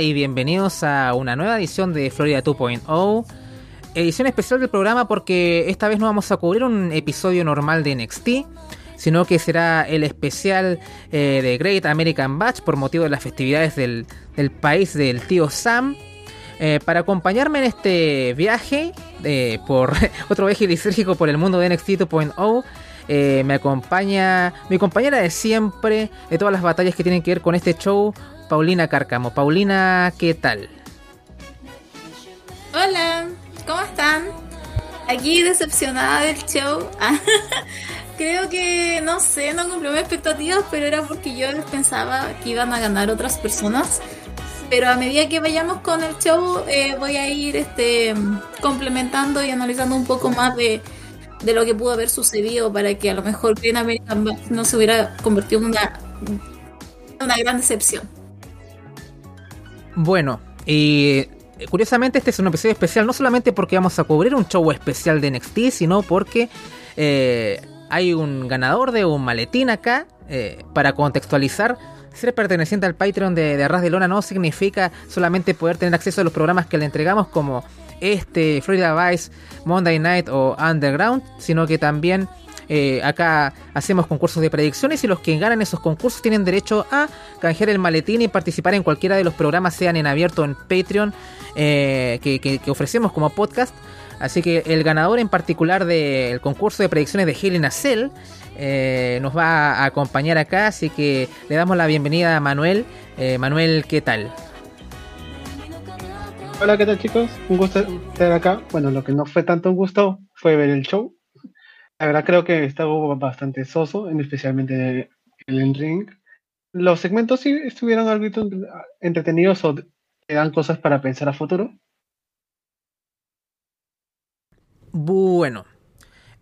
Y bienvenidos a una nueva edición de Florida 2.0. Edición especial del programa porque esta vez no vamos a cubrir un episodio normal de NXT, sino que será el especial eh, de Great American Batch por motivo de las festividades del, país del tío Sam. Eh, para acompañarme en este viaje, eh, por otro viaje lisérgico por el mundo de NXT 2.0, me acompaña mi compañera de siempre, de todas las batallas que tienen que ver con este show, Paulina Carcamo. Paulina, ¿qué tal? Hola, ¿cómo están? Aquí decepcionada del show. Creo que, no sé, no cumplió mis expectativas, pero era porque yo pensaba que iban a ganar otras personas. Pero a medida que vayamos con el show, eh, voy a ir este, complementando y analizando un poco más de, lo que pudo haber sucedido para que a lo mejor Green American no se hubiera convertido en una gran decepción. Bueno, y curiosamente este es un episodio especial no solamente porque vamos a cubrir un show especial de NXT, sino porque eh, hay un ganador de un maletín acá. Eh, para contextualizar, ser perteneciente al Patreon de, de Arras de Lona no significa solamente poder tener acceso a los programas que le entregamos como este, Florida Vice, Monday Night o Underground, sino que también eh, acá hacemos concursos de predicciones y los que ganan esos concursos tienen derecho a canjear el maletín y participar en cualquiera de los programas, sean en abierto en Patreon, eh, que, ofrecemos como podcast. Así que el ganador en particular del concurso de predicciones de Helena Cell eh, nos va a acompañar acá, así que le damos la bienvenida a Manuel. Manuel, ¿qué tal? Hola, ¿qué tal chicos? Un gusto estar acá. Bueno, lo que no fue tanto un gusto fue ver el show. La verdad creo que estaba bastante soso, especialmente el ring. Los segmentos sí estuvieron algo entretenidos o te dan cosas para pensar a futuro. Bueno,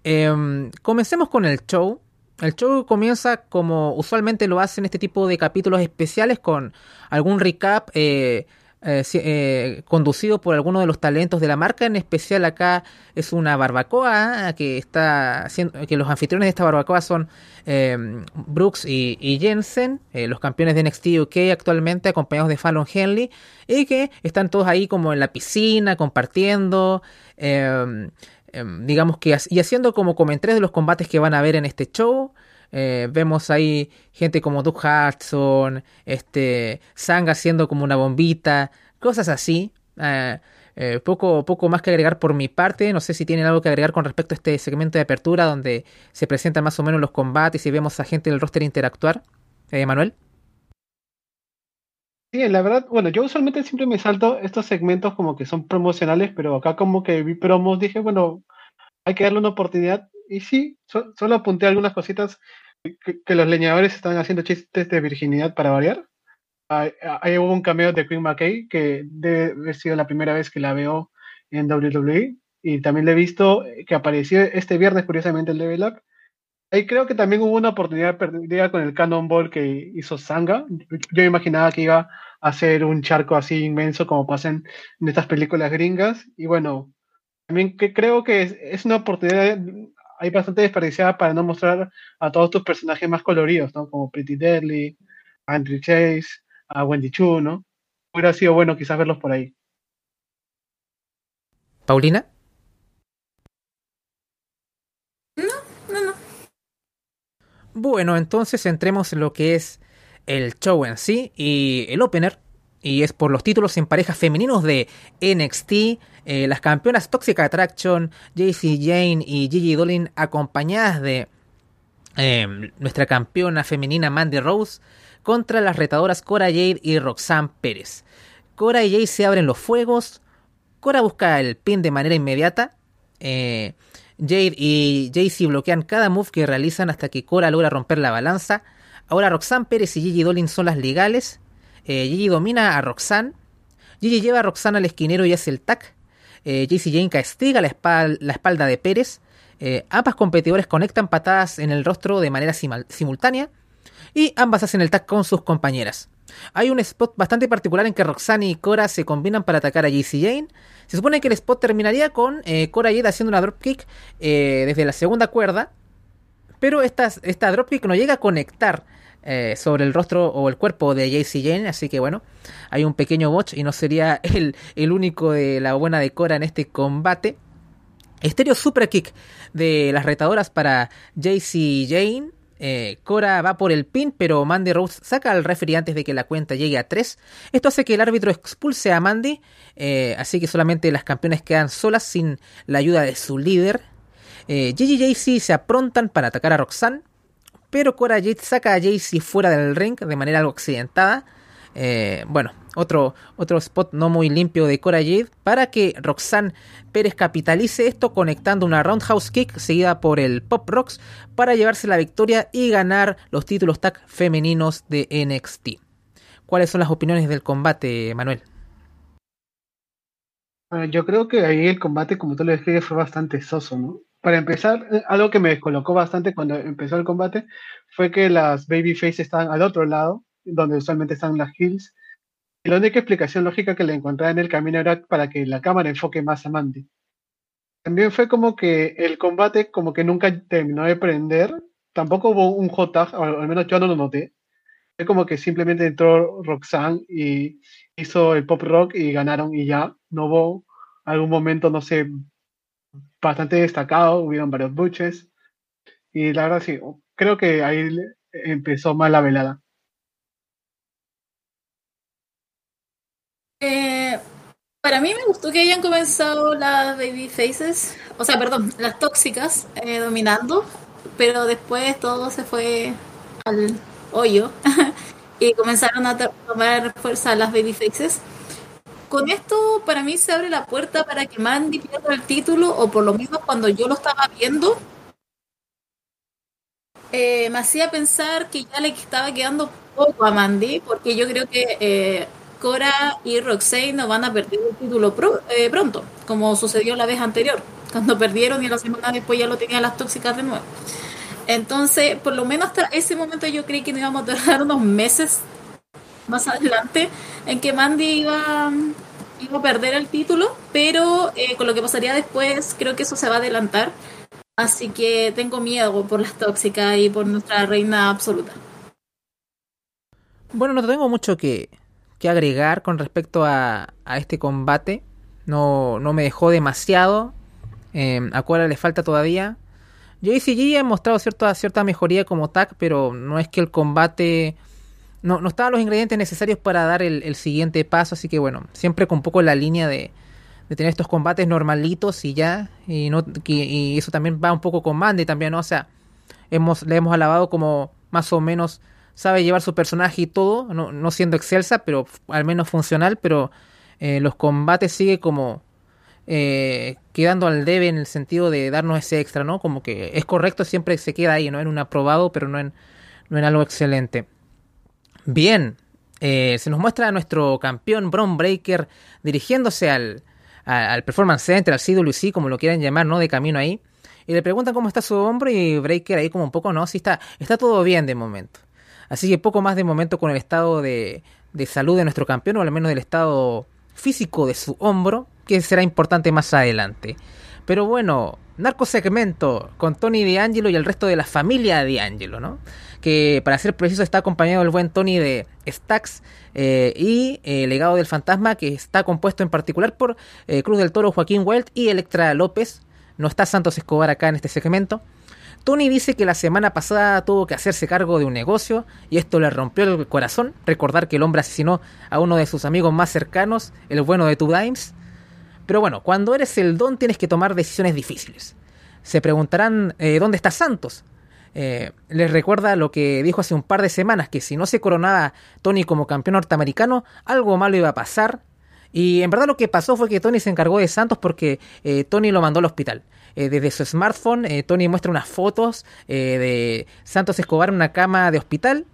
em, comencemos con el show. El show comienza como usualmente lo hacen este tipo de capítulos especiales con algún recap eh, eh, eh, conducido por algunos de los talentos de la marca. En especial acá es una barbacoa que está haciendo, que los anfitriones de esta barbacoa son Brooks y, Jensen, eh, los campeones de NXT UK actualmente, acompañados de Fallon Henley, y que están todos ahí como en la piscina, compartiendo. Em, digamos que y haciendo como comentarios de los combates que van a ver en este show. Eh, vemos ahí gente como Doug Hudson, este, Sang haciendo como una bombita, cosas así. Eh, eh, poco, poco más que agregar por mi parte. No sé si tienen algo que agregar con respecto a este segmento de apertura donde se presentan más o menos los combates y vemos a gente del roster interactuar. Manuel. Sí, la verdad, bueno, yo usualmente siempre me salto estos segmentos como que son promocionales, pero acá como que vi promos, dije, bueno, hay que darle una oportunidad y sí, solo apunté algunas cositas que, los leñadores estaban haciendo chistes de virginidad para variar. Ahí, hubo un cameo de Queen McKay, que debe haber sido la primera vez que la veo en WWE. Y también le he visto que apareció este viernes, curiosamente, el Level Up. Ahí creo que también hubo una oportunidad perdida con el Cannonball que hizo Sanga. Yo imaginaba que iba a ser un charco así inmenso como pasan en estas películas gringas. Y bueno, también que creo que es, una oportunidad hay bastante desperdiciada para no mostrar a todos tus personajes más coloridos, ¿no? Como Pretty Deadly, Andrew Chase, a Wendy Chu, ¿no? Hubiera sido bueno quizás verlos por ahí. ¿Paulina? No, no, no. Bueno, entonces entremos en lo que es el show en sí y el opener. Y es por los títulos en parejas femeninos de NXT eh, las campeonas Toxic Attraction, JC Jane y Gigi Dolin, acompañadas de em, nuestra campeona femenina Mandy Rose, contra las retadoras Cora Jade y Roxanne Pérez. Cora y Jade se abren los fuegos. Cora busca el pin de manera inmediata. Eh, Jade y JC bloquean cada move que realizan hasta que Cora logra romper la balanza. Ahora Roxanne Pérez y Gigi Dolin son las legales. Eh, Gigi domina a Roxanne. Gigi lleva a Roxanne al esquinero y hace el tac. Eh, JC Jane castiga la, espalda de Pérez. Eh, ambas competidores conectan patadas en el rostro de manera simultánea. Y ambas hacen el tag con sus compañeras. Hay un spot bastante particular en que Roxanne y Cora se combinan para atacar a JC Jane. Se supone que el spot terminaría con eh, Cora Jade haciendo una dropkick desde la segunda cuerda. Pero esta, esta dropkick no llega a conectar eh, sobre el rostro o el cuerpo de JC Jane, así que bueno, hay un pequeño botch y no sería el, el único de la buena de Cora en este combate. Estéreo Super Kick de las retadoras para JC Jane. Eh, Cora va por el pin, pero Mandy Rose saca al referee antes de que la cuenta llegue a 3. Esto hace que el árbitro expulse a Mandy, eh, así que solamente las campeones quedan solas sin la ayuda de su líder. Eh, Gigi y JC se aprontan para atacar a Roxanne, pero Cora Jade saca a JC fuera del ring de manera algo accidentada. Eh, bueno, otro, otro spot no muy limpio de Cora Jade para que Roxanne Pérez capitalice esto conectando una roundhouse kick seguida por el Pop Rocks para llevarse la victoria y ganar los títulos tag femeninos de NXT. ¿Cuáles son las opiniones del combate, Manuel? Bueno, yo creo que ahí el combate, como tú lo describes, fue bastante soso, ¿no? Para empezar, eh, algo que me descolocó bastante cuando empezó el combate fue que las babyface estaban al otro lado, donde usualmente están las heels. Y la única explicación lógica que le encontraba en el camino era para que la cámara enfoque más a Mandy. También fue como que el combate como que nunca terminó de prender. Tampoco hubo un J, al menos yo no lo noté. Fue como que simplemente entró Roxanne y hizo el pop rock y ganaron y ya. No hubo algún momento, no sé, bastante destacado. Hubieron varios buches. Y la verdad sí, creo que ahí empezó mal la velada. Eh, para mí me gustó que hayan comenzado las baby faces, o sea, perdón, las tóxicas eh, dominando, pero después todo se fue al hoyo y comenzaron a tomar fuerza las baby faces. Con esto para mí se abre la puerta para que Mandy pierda el título, o por lo menos cuando yo lo estaba viendo, eh, me hacía pensar que ya le estaba quedando poco a Mandy, porque yo creo que eh, Cora y Roxane no van a perder el título pro, eh, pronto, como sucedió la vez anterior, cuando perdieron y la semana después ya lo tenían las tóxicas de nuevo. Entonces, por lo menos hasta ese momento yo creí que nos íbamos a tardar unos meses más adelante en que Mandy iba, iba a perder el título, pero eh, con lo que pasaría después creo que eso se va a adelantar. Así que tengo miedo por las tóxicas y por nuestra reina absoluta. Bueno, no tengo mucho que, que agregar con respecto a, a este combate. No, no, me dejó demasiado. Eh, a Cora le falta todavía. Yo y CG mostrado cierta, cierta mejoría como tag, pero no es que el combate... No, no estaban los ingredientes necesarios para dar el, el, siguiente paso, así que bueno, siempre con un poco la línea de, de tener estos combates normalitos y ya, y, no, y, y eso también va un poco con Mandy también, ¿no? O sea, hemos, le hemos alabado como más o menos sabe llevar su personaje y todo, no, no siendo excelsa, pero al menos funcional, pero eh, los combates sigue como eh, quedando al debe en el sentido de darnos ese extra, ¿no? Como que es correcto, siempre se queda ahí, ¿no? En un aprobado, pero no en, no en algo excelente. Bien, eh, se nos muestra a nuestro campeón Bron Breaker dirigiéndose al, al Performance Center, al CWC, como lo quieran llamar, ¿no? De camino ahí. Y le preguntan cómo está su hombro y Breaker ahí como un poco, no, sí está, está todo bien de momento. Así que poco más de momento con el estado de, de, salud de nuestro campeón, o al menos del estado físico de su hombro, que será importante más adelante. Pero bueno, narco segmento con Tony D'Angelo y el resto de la familia D'Angelo, ¿no? Que para ser preciso está acompañado del buen Tony de Stax eh, y eh, Legado del Fantasma, que está compuesto en particular por eh, Cruz del Toro, Joaquín Welt y Electra López. No está Santos Escobar acá en este segmento. Tony dice que la semana pasada tuvo que hacerse cargo de un negocio y esto le rompió el corazón. Recordar que el hombre asesinó a uno de sus amigos más cercanos, el bueno de Two Dimes. Pero bueno, cuando eres el don tienes que tomar decisiones difíciles. Se preguntarán eh, dónde está Santos. Eh, les recuerda lo que dijo hace un par de semanas, que si no se coronaba Tony como campeón norteamericano, algo malo iba a pasar. Y en verdad lo que pasó fue que Tony se encargó de Santos porque eh, Tony lo mandó al hospital. Desde su smartphone, Tony muestra unas fotos de Santos Escobar en una cama de hospital.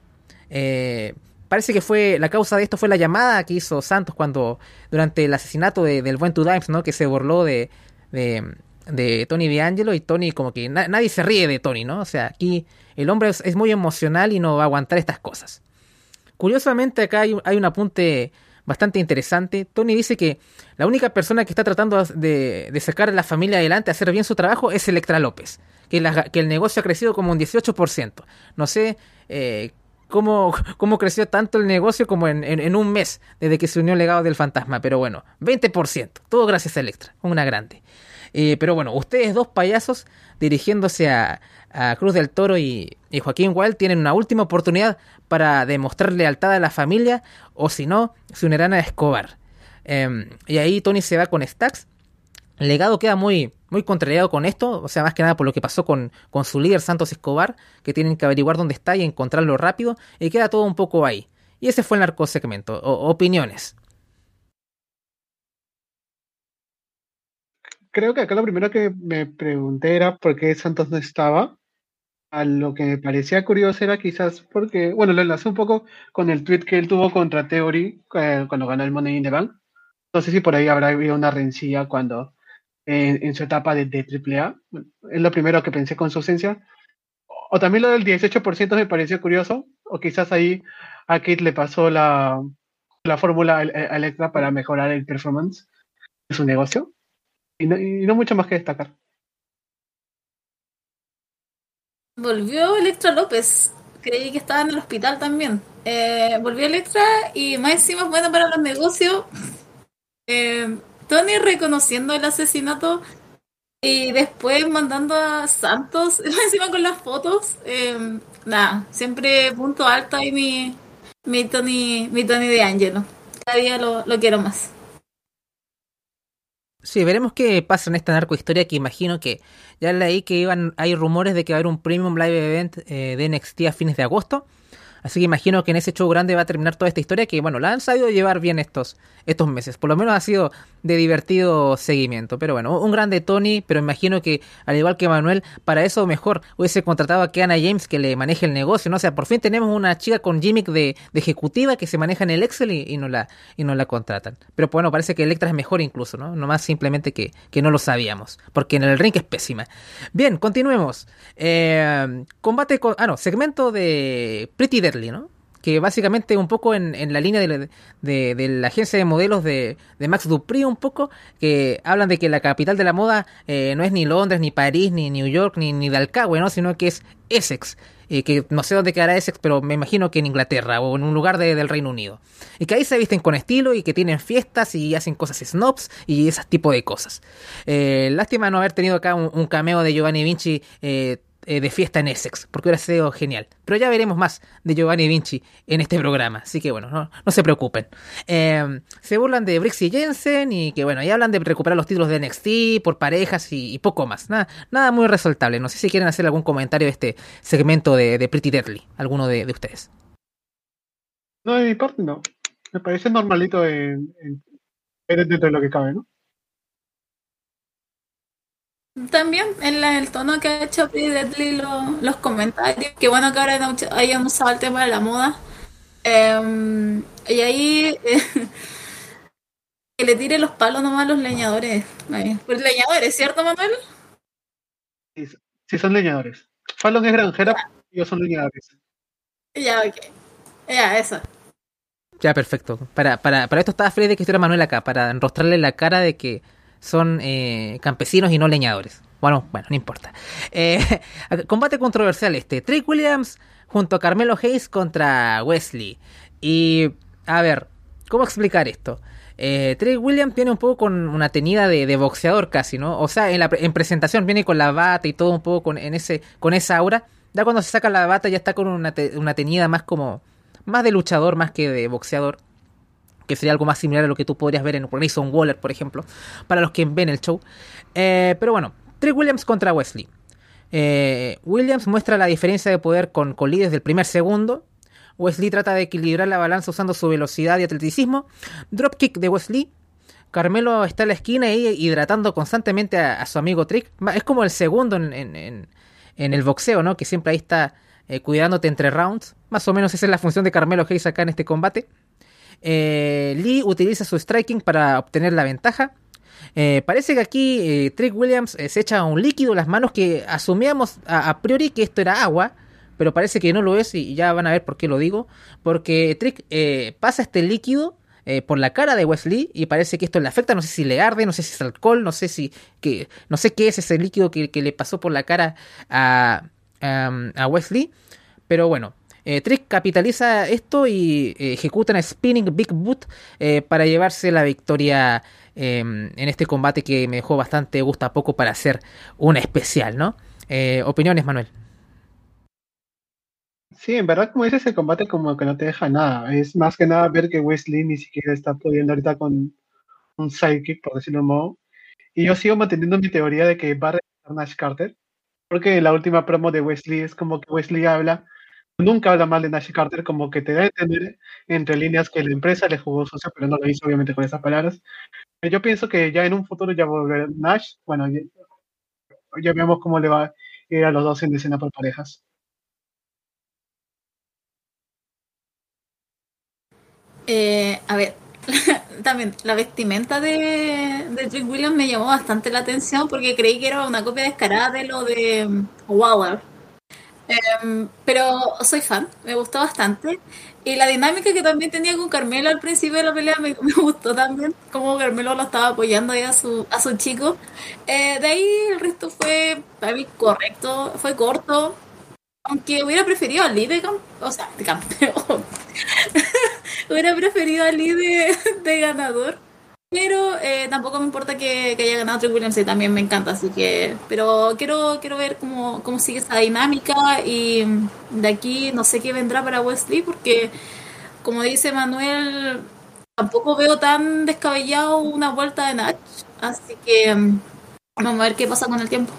Parece que fue la causa de esto fue la llamada que hizo Santos cuando durante el asesinato de, del buen Two Dimes, ¿no? Que se burló de, de, de Tony D'Angelo y Tony como que na nadie se ríe de Tony, ¿no? O sea, aquí el hombre es, es, muy emocional y no va a aguantar estas cosas. Curiosamente acá hay, hay un apunte bastante interesante. Tony dice que la única persona que está tratando de, de sacar a la familia adelante, hacer bien su trabajo, es Electra López. Que, la, que el negocio ha crecido como un 18%. No sé eh, cómo, cómo creció tanto el negocio como en, en, un mes desde que se unió el legado del fantasma. Pero bueno, 20%. Todo gracias a Electra. Una grande. Eh, pero bueno, ustedes dos payasos dirigiéndose a, a Cruz del Toro y, y, Joaquín Wild tienen una última oportunidad para demostrar lealtad a la familia o si no, se unirán a Escobar. Em, y ahí Tony se va con Stax. Legado queda muy, muy contrariado con esto, o sea, más que nada por lo que pasó con, con su líder Santos Escobar, que tienen que averiguar dónde está y encontrarlo rápido, y queda todo un poco ahí. Y ese fue el narcosegmento. O, opiniones. Creo que acá lo primero que me pregunté era por qué Santos no estaba. A lo que me parecía curioso era quizás porque, bueno, lo enlacé un poco con el tweet que él tuvo contra Theory eh, cuando ganó el Money in the Bank. No sé si por ahí habrá habido una rencilla cuando en, su etapa de, de, AAA. Es lo primero que pensé con su ausencia. O también lo del 18% me pareció curioso. O quizás ahí a Kate le pasó la, la fórmula a Electra para mejorar el performance de su negocio. Y no, mucho más que destacar. Volvió Electra López. Creí que estaba en el hospital también. Eh, volvió Electra y más encima bueno para los negocios. Eh, Tony reconociendo el asesinato y después mandando a Santos encima con las fotos. Eh, nada, siempre punto alto ahí mi, mi Tony, mi Tony de Angelo. Cada día lo, lo quiero más. Sí, veremos qué pasa en esta narco historia que imagino que ya leí que iban, hay rumores de que va a haber un premium live event eh, de NXT a fines de agosto. Así que imagino que en ese show grande va a terminar toda esta historia que, bueno, la han sabido llevar bien estos, estos meses. Por lo menos ha sido de divertido seguimiento. Pero bueno, un grande Tony, pero imagino que, al igual que Manuel, para eso mejor hubiese contratado a Keana James que le maneje el negocio, ¿no? O sea, por fin tenemos una chica con gimmick de, ejecutiva que se maneja en el Excel y, no la, y no la contratan. Pero bueno, parece que Electra es mejor incluso, ¿no? Nomás simplemente que, que no lo sabíamos. Porque en el ring es pésima. Bien, continuemos. Eh, combate con... Ah, no, segmento de Pretty Dead Que básicamente un poco en, la línea de, la agencia de modelos de, Max Dupri, un poco, que hablan de que la capital de la moda eh, no es ni Londres, ni París, ni New York, ni, ni Dalcahue, ¿no? Sino que es Essex. Eh, que no sé dónde quedará Essex, pero me imagino que en Inglaterra o en un lugar del Reino Unido. Y que ahí se visten con estilo y que tienen fiestas y hacen cosas snobs y ese tipo de cosas. Eh, lástima no haber tenido acá un, un cameo de Giovanni Vinci eh, eh, de fiesta en Essex, porque hubiera sido genial. Pero ya veremos más de Giovanni Vinci en este programa, así que bueno, no, no se preocupen. Em, se burlan de Brixie Jensen y que bueno, ya hablan de recuperar los títulos de NXT por parejas y, poco más. Nada, nada muy resaltable. No sé si quieren hacer algún comentario de este segmento de, Pretty Deadly, alguno de, ustedes. No, de mi parte no. Me parece normalito en, dentro de lo que cabe, ¿no? También en el tono que ha hecho P. Deadly los comentarios. Que bueno que ahora hayan usado el tema de la moda. Em, y ahí que le tire los palos nomás a los leñadores. Pues leñadores, ¿cierto, Manuel? Sí, son leñadores. Fallon es granjera y ellos son leñadores. Ya, ok. Ya, eso. Ya, perfecto. Para, para, para esto estaba Freddy de que estuviera Manuel acá, para enrostrarle la cara de que son eh, campesinos y no leñadores. Bueno, bueno, no importa. Eh, combate controversial este. Trick Williams junto a Carmelo Hayes contra Wesley. Y, a ver, ¿cómo explicar esto? Eh, Williams viene un poco con una tenida de, boxeador casi, ¿no? O sea, en, la, en presentación viene con la bata y todo un poco con, en ese, con esa aura. Ya cuando se saca la bata ya está con una, una tenida más como... Más de luchador más que de boxeador que sería algo más similar a lo que tú podrías ver en Grayson Waller, por ejemplo, para los que ven el show. Eh, pero bueno, Trick Williams contra Wesley. Eh, Williams muestra la diferencia de poder con, con desde el primer segundo. Wesley trata de equilibrar la balanza usando su velocidad y atleticismo. Dropkick de Wesley. Carmelo está en la esquina y hidratando constantemente a, su amigo Trick. Es como el segundo en, el boxeo, ¿no? Que siempre ahí está eh, cuidándote entre rounds. Más o menos esa es la función de Carmelo Hayes acá en este combate. Eh, Lee utiliza su striking para obtener la ventaja. Eh, parece que aquí eh, Trick Williams se echa un líquido en las manos que asumíamos a, priori que esto era agua, pero parece que no lo es y ya van a ver por qué lo digo. Porque Trick pasa este líquido por la cara de Wesley y parece que esto le afecta. No sé si le arde, no sé si es alcohol, no sé si que, no sé qué es ese líquido que, le pasó por la cara a, a Wesley. Pero bueno, Eh, Trick capitaliza esto y eh, ejecuta un Spinning Big Boot eh, para llevarse la victoria em, en este combate que me dejó bastante gusto a poco para hacer un especial, ¿no? opiniones, Manuel. Sí, en verdad, como dices, el combate como que no te deja nada. Es más que nada ver que Wesley ni siquiera está pudiendo ahorita con un sidekick, por decirlo de modo. Y yo sigo manteniendo mi teoría de que va a regresar Nash Carter. Porque la última promo de Wesley es como que Wesley habla nunca habla mal de Nash Carter, como que te da a entender entre líneas que la empresa le jugó socio, pero no lo hizo obviamente con esas palabras. Yo pienso que ya en un futuro ya volverá Nash, bueno, ya, ya vemos cómo le va a ir a los dos en escena por parejas. Eh, a ver, también la vestimenta de, de Trick Williams me llamó bastante la atención porque creí que era una copia descarada de lo de Waller. Em, pero soy fan, me gustó bastante. Y la dinámica que también tenía con Carmelo al principio de la pelea me, gustó también, como Carmelo lo estaba apoyando ahí a su, a su chico. Eh, de ahí el resto fue para mí correcto, fue corto, aunque hubiera preferido al Lee de, o sea, de campeón. hubiera preferido al Lee de, ganador. Pero eh, tampoco me importa que, haya ganado Trick Williams, y también me encanta, así que... Pero quiero, quiero ver cómo, cómo sigue esa dinámica y de aquí no sé qué vendrá para Wesley, porque como dice Manuel, tampoco veo tan descabellado una vuelta de Natch, así que vamos a ver qué pasa con el tiempo.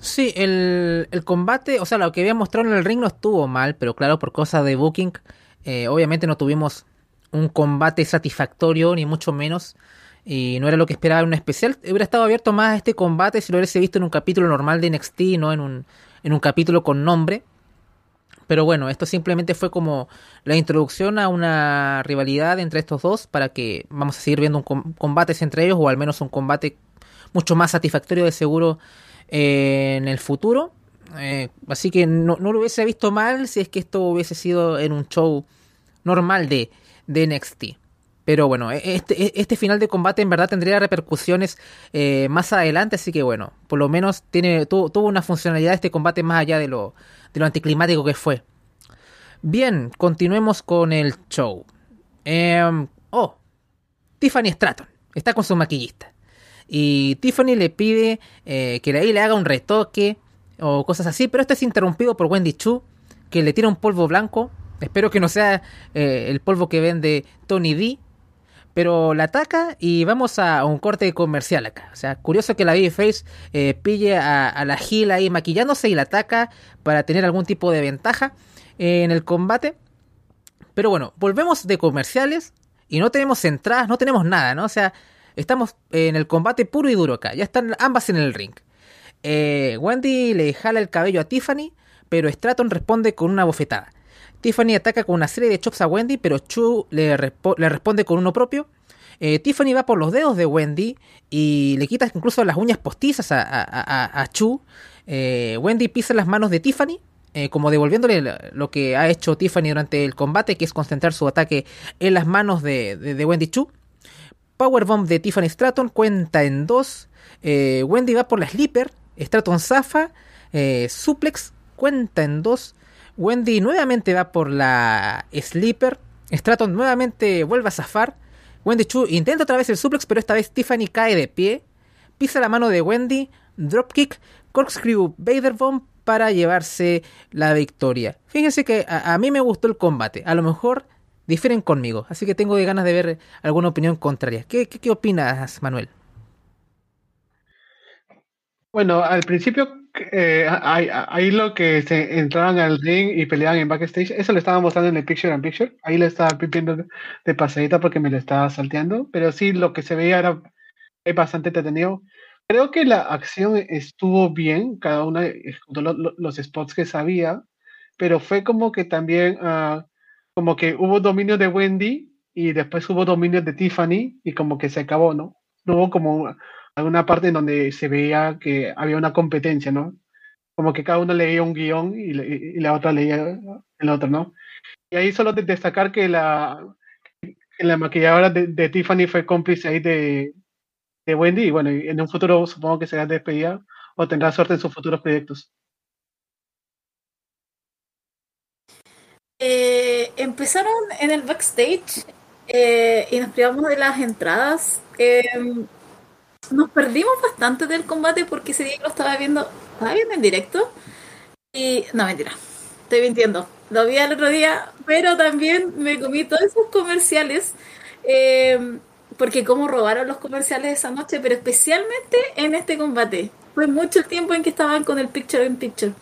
Sí, el, el, combate, o sea, lo que había mostrado en el ring no estuvo mal, pero claro, por cosas de booking, eh, obviamente no tuvimos un combate satisfactorio, ni mucho menos, y no era lo que esperaba en un especial. Hubiera estado abierto más a este combate si lo hubiese visto en un capítulo normal de NXT, no en un, en un capítulo con nombre. Pero bueno, esto simplemente fue como la introducción a una rivalidad entre estos dos para que vamos a seguir viendo un combates entre ellos o al menos un combate mucho más satisfactorio de seguro en el futuro. Eh, así que no, lo hubiese visto mal si es que esto hubiese sido en un show normal de, de NXT. Pero bueno, e, este, e, este, final de combate en verdad tendría repercusiones eh, más adelante, así que bueno, por lo menos tiene, tuvo, una funcionalidad este combate más allá de lo, de lo anticlimático que fue. Bien, continuemos con el show. Em, oh, Tiffany Stratton está con su maquillista. Y Tiffany le pide eh, que ahí le haga un retoque o cosas así, pero esto es interrumpido por Wendy Chu, que le tira un polvo blanco. Espero que no sea eh, el polvo que vende Tony D. Pero la ataca y vamos a un corte comercial acá. O sea, curioso que la Babyface eh, pille a, la Gila ahí maquillándose y la ataca para tener algún tipo de ventaja en el combate. Pero bueno, volvemos de comerciales y no tenemos entradas, no tenemos nada, ¿no? O sea, Estamos en el combate puro y duro acá. Ya están ambas en el ring. Eh, Wendy le jala el cabello a Tiffany, pero Stratton responde con una bofetada. Tiffany ataca con una serie de chops a Wendy, pero Chu le, responde con uno propio. Eh, Tiffany va por los dedos de Wendy y le quita incluso las uñas postizas a, Chu. Eh, Wendy pisa las manos de Tiffany, como devolviéndole lo que ha hecho Tiffany durante el combate, que es concentrar su ataque en las manos de, Wendy Chu. Powerbomb de Tiffany Stratton cuenta en dos. Eh, Wendy va por la Sleeper. Stratton zafa. Eh, suplex cuenta en dos. Wendy nuevamente va por la Sleeper. Stratton nuevamente vuelve a zafar. Wendy Chu intenta otra vez el suplex, pero esta vez Tiffany cae de pie. Pisa la mano de Wendy. Dropkick. Corkscrew Vader Bomb para llevarse la victoria. Fíjense que a, mí me gustó el combate. A lo mejor difieren conmigo, así que tengo ganas de ver alguna opinión contraria. ¿Qué, qué, opinas, Manuel? Bueno, al principio eh, ahí, lo que se entraban al ring y peleaban en backstage, eso lo estaba mostrando en el Picture and Picture. Ahí lo estaba pipiendo de pasadita porque me lo estaba salteando. Pero sí, lo que se veía era bastante entretenido. Creo que la acción estuvo bien, cada una ejecutó los, spots que sabía, pero fue como que también uh, como que hubo dominio de Wendy y después hubo dominio de Tiffany y como que se acabó, ¿no? No hubo como alguna parte en donde se veía que había una competencia, ¿no? Como que cada uno leía un guion y, la otra leía el otro, ¿no? Y ahí solo de destacar que la, la maquilladora de, Tiffany fue cómplice ahí de, de Wendy y bueno, en un futuro supongo que será despedida o tendrá suerte en sus futuros proyectos. Eh, empezaron en el backstage eh, y nos privamos de las entradas. Eh, nos perdimos bastante del combate porque ese día lo estaba viendo, estaba viendo en directo. Y no, mentira, estoy mintiendo. Lo vi el otro día, pero también me comí todos esos comerciales. Eh, porque cómo robaron los comerciales esa noche, pero especialmente en este combate. Fue mucho el tiempo en que estaban con el picture in picture.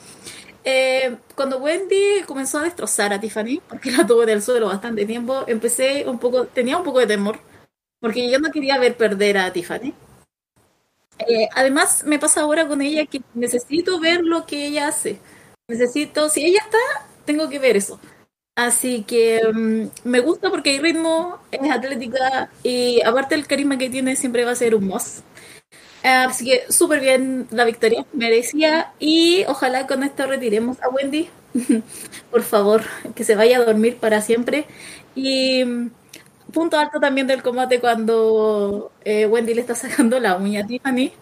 Eh, cuando Wendy comenzó a destrozar a Tiffany, porque la tuvo en el suelo bastante tiempo, empecé un poco, tenía un poco de temor, porque yo no quería ver perder a Tiffany. Eh, además, me pasa ahora con ella que necesito ver lo que ella hace. Necesito, si ella está, tengo que ver eso. Así que um, me gusta porque hay ritmo, es atlética y aparte el carisma que tiene siempre va a ser un must. Así que súper bien la victoria, merecía y ojalá con esto retiremos a Wendy. Por favor, que se vaya a dormir para siempre. Y punto alto también del combate cuando eh, Wendy le está sacando la uña a Tiffany.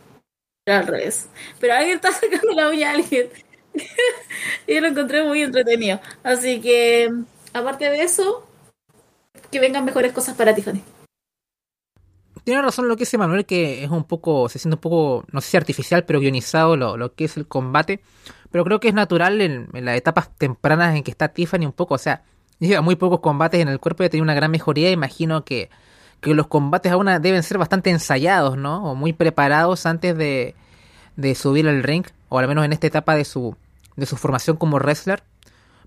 Pero al revés. Pero alguien está sacando la uña a alguien. y lo encontré muy entretenido. Así que, aparte de eso, que vengan mejores cosas para Tiffany. Tiene razón lo que dice Manuel, que es un poco, se siente un poco, no sé si artificial, pero guionizado lo, lo que es el combate. Pero creo que es natural en, en, las etapas tempranas en que está Tiffany un poco. O sea, lleva muy pocos combates en el cuerpo y tiene una gran mejoría. Imagino que, que los combates aún deben ser bastante ensayados, ¿no? O muy preparados antes de, de subir al ring. O al menos en esta etapa de su, de su formación como wrestler.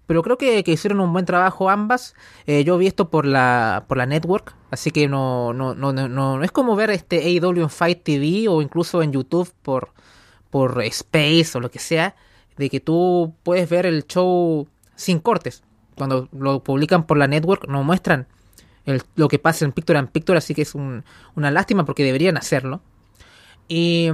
Pero creo que, que hicieron un buen trabajo ambas. Eh, yo vi esto por la, por la network, así que no, no, no, no, no es como ver este AEW en Fight TV o incluso en YouTube por, por Space o lo que sea, de que tú puedes ver el show sin cortes. Cuando lo publican por la network no muestran lo que pasa en Picture and Picture, así que es un, una lástima porque deberían hacerlo. Y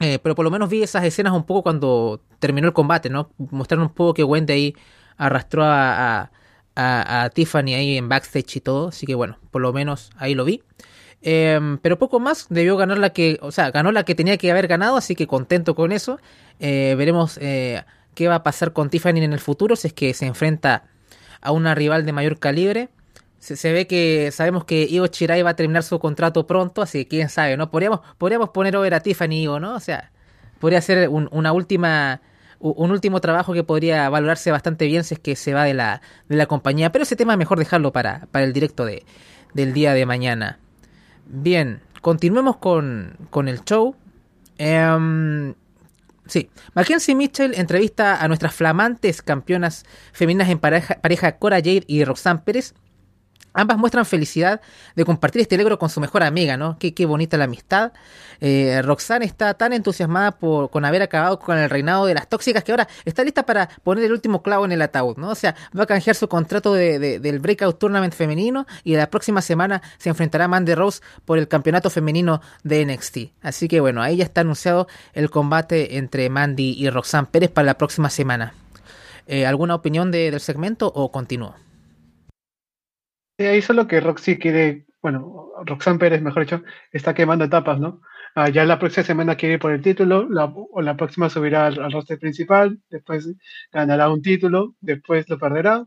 eh, pero por lo menos vi esas escenas un poco cuando terminó el combate, ¿no? Mostraron un poco que Wendy ahí arrastró a, a, Tiffany ahí en backstage y todo. Así que bueno, por lo menos ahí lo vi. Eh, pero poco más, debió ganar la que, o sea, ganó la que tenía que haber ganado, así que contento con eso. Eh, veremos eh, qué va a pasar con Tiffany en el futuro, si es que se enfrenta a una rival de mayor calibre. Se, ve que sabemos que Io Chirai va a terminar su contrato pronto, así que quién sabe, ¿no? Podríamos, podríamos poner over a Tiffany Io, ¿no? O sea, podría ser un, una última un último trabajo que podría valorarse bastante bien si es que se va de la, de la compañía. Pero ese tema es mejor dejarlo para, para el directo de, del día de mañana. Bien, continuemos con, con el show. Um, sí, Mackenzie Mitchell entrevista a nuestras flamantes campeonas femeninas en pareja, pareja Cora Jade y Roxanne Pérez. Ambas muestran felicidad de compartir este logro con su mejor amiga, ¿no? Qué, qué bonita la amistad. Eh, Roxanne está tan entusiasmada por, con haber acabado con el reinado de las tóxicas que ahora está lista para poner el último clavo en el ataúd, ¿no? O sea, va a canjear su contrato de, de, del Breakout Tournament femenino y la próxima semana se enfrentará a Mandy Rose por el campeonato femenino de NXT. Así que bueno, ahí ya está anunciado el combate entre Mandy y Roxanne Pérez para la próxima semana. Eh, ¿Alguna opinión de, del segmento o continúo? Ahí solo que Roxy quiere, bueno, Roxanne Pérez, mejor dicho, está quemando etapas, ¿no? Ah, ya la próxima semana quiere ir por el título, o la próxima subirá al, al, roster principal, después ganará un título, después lo perderá,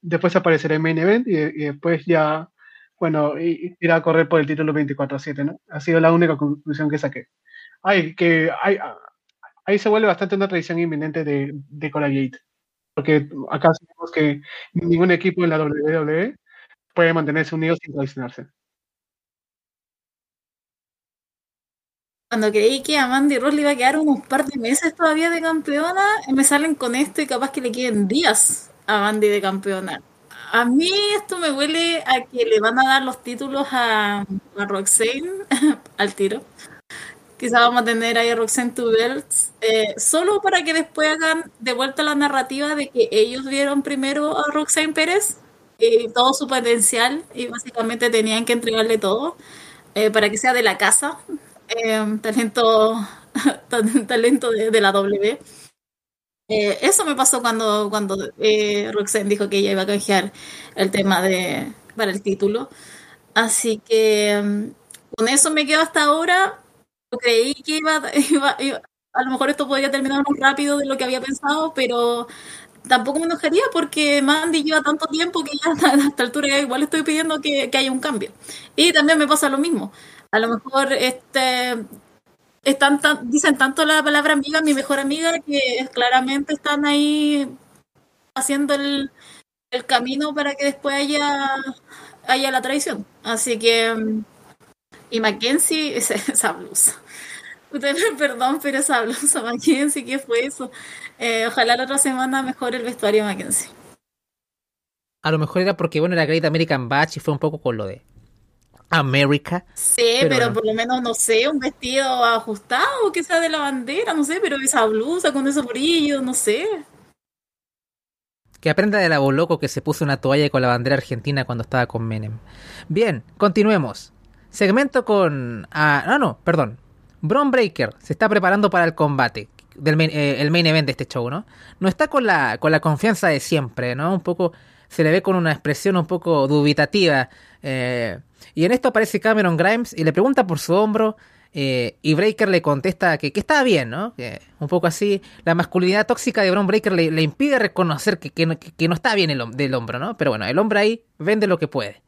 después aparecerá en main event y, y después ya, bueno, irá a correr por el título 24-7, ¿no? Ha sido la única conclusión que saqué. Ay, que hay, ahí se vuelve bastante una tradición inminente de, de Cora Gate porque acá sabemos que ningún equipo en la WWE puede mantenerse unido sin traicionarse. Cuando creí que a Mandy Rose le iba a quedar unos par de meses todavía de campeona, me salen con esto y capaz que le queden días a Mandy de campeona. A mí esto me huele a que le van a dar los títulos a, a Roxanne al tiro. Quizá vamos a tener ahí a Roxanne Two Belts, eh, solo para que después hagan de vuelta la narrativa de que ellos vieron primero a Roxanne Pérez y todo su potencial y básicamente tenían que entregarle todo eh, para que sea de la casa, eh, talento, talento de, la W. eso me pasó cuando, cuando Roxanne dijo que ella iba a canjear el tema de, para el título. Así que con eso me quedo hasta ahora creí que iba, iba, iba, a lo mejor esto podría terminar más rápido de lo que había pensado, pero tampoco me enojaría porque Mandy lleva tanto tiempo que ya a esta altura ya igual estoy pidiendo que, que haya un cambio. Y también me pasa lo mismo. A lo mejor este están dicen tanto la palabra amiga, mi mejor amiga, que claramente están ahí haciendo el, el camino para que después haya, haya la traición. Así que, y Mackenzie, esa blusa. perdón, pero esa blusa, Mackenzie, ¿qué fue eso? Eh, ojalá la otra semana mejore el vestuario de Mackenzie. A lo mejor era porque, bueno, era Great American Batch y fue un poco con lo de América. Sí, pero, por lo menos, no sé, un vestido ajustado que sea de la bandera, no sé, pero esa blusa con esos brillos, no sé. Que aprenda del loco que se puso una toalla con la bandera argentina cuando estaba con Menem. Bien, continuemos. Segmento con... Ah, no, no, perdón. Bron Breaker se está preparando para el combate. Del main, eh, el main event de este show, ¿no? No está con la, con la confianza de siempre, ¿no? Un poco... Se le ve con una expresión un poco dubitativa. Eh, y en esto aparece Cameron Grimes y le pregunta por su hombro. Eh, y Breaker le contesta que, que está bien, ¿no? Que un poco así. La masculinidad tóxica de Bron Breaker le, impide reconocer que, que, no, está bien el, del hombro, ¿no? Pero bueno, el hombre ahí vende lo que puede.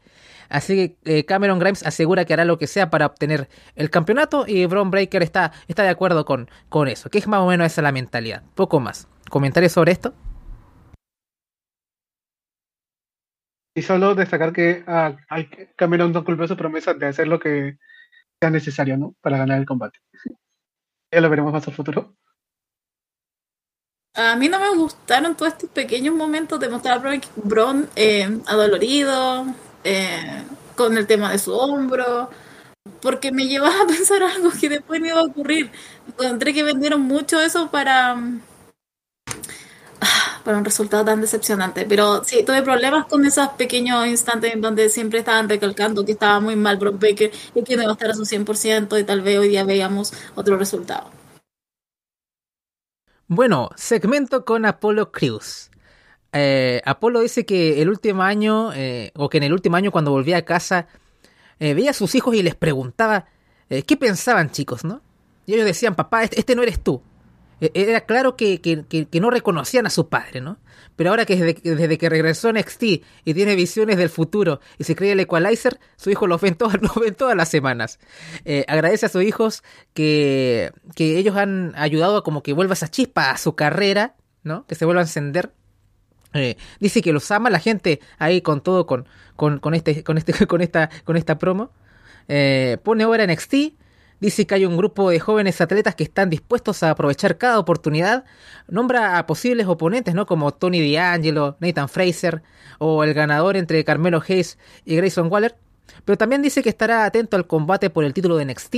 Así que eh, Cameron Grimes asegura que hará lo que sea para obtener el campeonato y Bron Breaker está, está de acuerdo con, con eso. Que es más o menos esa la mentalidad. Poco más. ¿Comentarios sobre esto? Y solo destacar que ah, Cameron no cumplió su promesa de hacer lo que sea necesario, ¿no? Para ganar el combate. ya lo veremos más al futuro. A mí no me gustaron todos estos pequeños momentos de mostrar a Bron eh, adolorido, eh, con el tema de su hombro, porque me llevaba a pensar algo que después me iba a ocurrir. Encontré que vendieron mucho eso para para un resultado tan decepcionante. Pero sí, tuve problemas con esos pequeños instantes en donde siempre estaban recalcando que estaba muy mal Brock Baker y que no iba a estar a su 100% y tal vez hoy día veamos otro resultado. Bueno, segmento con Apolo Cruz. Eh, Apolo dice que el último año, eh, o que en el último año cuando volvía a casa, eh, veía a sus hijos y les preguntaba qué pensaban chicos, ¿no? Y ellos decían, papá, este, este no eres tú. E-, era claro que, que, no reconocían a su padre, ¿no? Pero ahora que desde, que regresó NXT y tiene visiones del futuro y se cree el Equalizer, su hijo lo ven todas, las semanas. Eh, agradece a sus hijos que, que ellos han ayudado a como que vuelva esa chispa a su carrera, ¿no? Que se vuelva a encender. Eh, dice que los ama la gente ahí con todo, con, con, este, este, con esta, con esta promo. Eh, pone ahora NXT Dice que hay un grupo de jóvenes atletas que están dispuestos a aprovechar cada oportunidad. Nombra a posibles oponentes, ¿no? Como Tony D'Angelo, Nathan Fraser o el ganador entre Carmelo Hayes y Grayson Waller. Pero también dice que estará atento al combate por el título de NXT,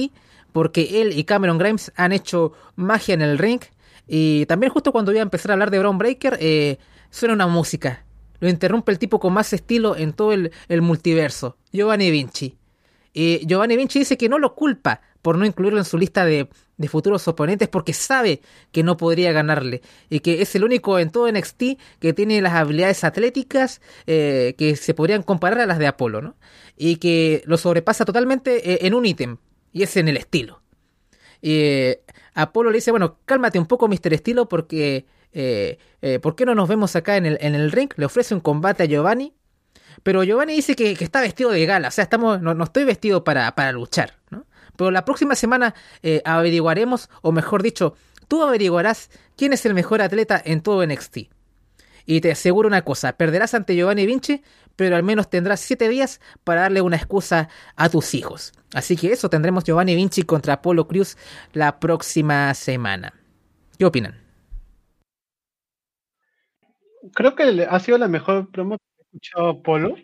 porque él y Cameron Grimes han hecho magia en el ring. Y también justo cuando voy a empezar a hablar de Brown Breaker, eh, suena una música. Lo interrumpe el tipo con más estilo en todo el, multiverso, Giovanni Vinci. Y Giovanni Vinci dice que no lo culpa por no incluirlo en su lista de, futuros oponentes porque sabe que no podría ganarle y que es el único en todo NXT que tiene las habilidades atléticas eh, que se podrían comparar a las de Apolo, ¿no? Y que lo sobrepasa totalmente eh, en un ítem y es en el estilo. Y Apolo le dice, bueno, cálmate un poco, Mr. Estilo, porque ¿por qué no nos vemos acá en el, en el ring? Le ofrece un combate a Giovanni pero Giovanni dice que, está vestido de gala, o sea, estamos, no, no estoy vestido para, para luchar, ¿no? Pero la próxima semana eh, averiguaremos, o mejor dicho, tú averiguarás quién es el mejor atleta en todo NXT. Y te aseguro una cosa, perderás ante Giovanni Vinci, pero al menos tendrás 7 días para darle una excusa a tus hijos. Así que eso, tendremos Giovanni Vinci contra Apolo Cruz la próxima semana. ¿Qué opinan? Creo que ha sido la mejor promo que he escuchado Apolo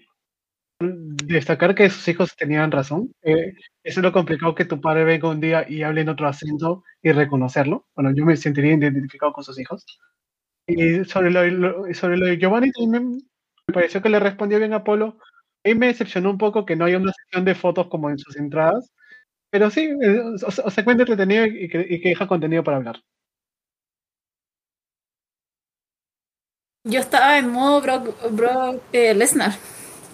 destacar que sus hijos tenían razón. Eh, eso es lo complicado que tu padre venga un día y hable en otro acento y reconocerlo. Bueno, yo me sentiría identificado con sus hijos. Y sobre lo, sobre lo de Giovanni, me, me pareció que le respondió bien a Polo. A mí me decepcionó un poco que no haya una sección de fotos como en sus entradas. Pero sí, eh, o, se cuenta entretenido y que, y que deja contenido para hablar. Yo estaba en modo Brock, Brock eh, Lesnar.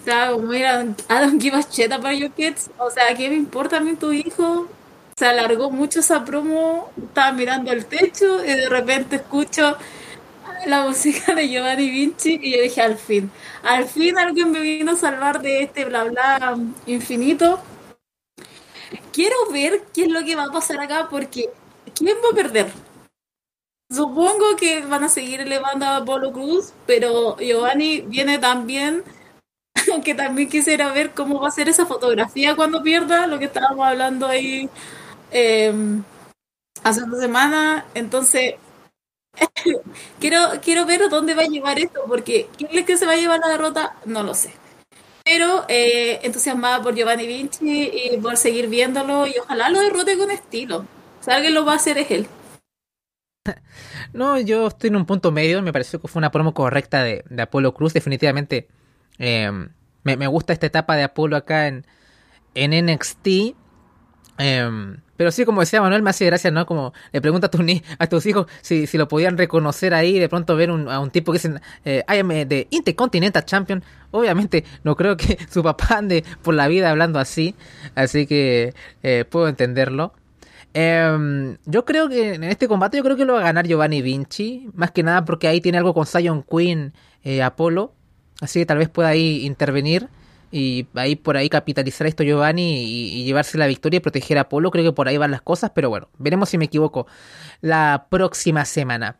Claro, como era I don't give a shit kids. O sea, ¿qué me importa a mí tu hijo? Se alargó mucho esa promo, estaba mirando el techo y de repente escucho la música de Giovanni Vinci y yo dije, al fin, al fin alguien me vino a salvar de este bla bla infinito. Quiero ver qué es lo que va a pasar acá porque ¿quién va a perder? Supongo que van a seguir elevando a Apolo Cruz, pero Giovanni viene también, que también quisiera ver cómo va a ser esa fotografía cuando pierda, lo que estábamos hablando ahí eh, hace una semana. Entonces, quiero, quiero ver dónde va a llevar esto, porque quién es que se va a llevar la derrota, no lo sé. Pero eh, entusiasmada por Giovanni Vinci y por seguir viéndolo y ojalá lo derrote con estilo. O sea, alguien lo va a hacer es él. No, yo estoy en un punto medio. Me pareció que fue una promo correcta de, Apolo Cruz. Definitivamente eh, me, gusta esta etapa de Apolo acá en, NXT. Eh, pero sí, como decía Manuel, me hace gracia, ¿no? Como le pregunta a, tu, a tus hijos si, lo podían reconocer ahí, de pronto ver un, a un tipo que dice, eh, the Intercontinental Champion. Obviamente, no creo que su papá ande por la vida hablando así, así que eh, puedo entenderlo. Eh, yo creo que en este combate yo creo que lo va a ganar Giovanni Vinci, más que nada porque ahí tiene algo con Zion Queen, eh, Apolo, así que tal vez pueda ahí intervenir y ahí por ahí capitalizar esto Giovanni y, llevarse la victoria y proteger a Polo. Creo que por ahí van las cosas, pero bueno, veremos si me equivoco la próxima semana.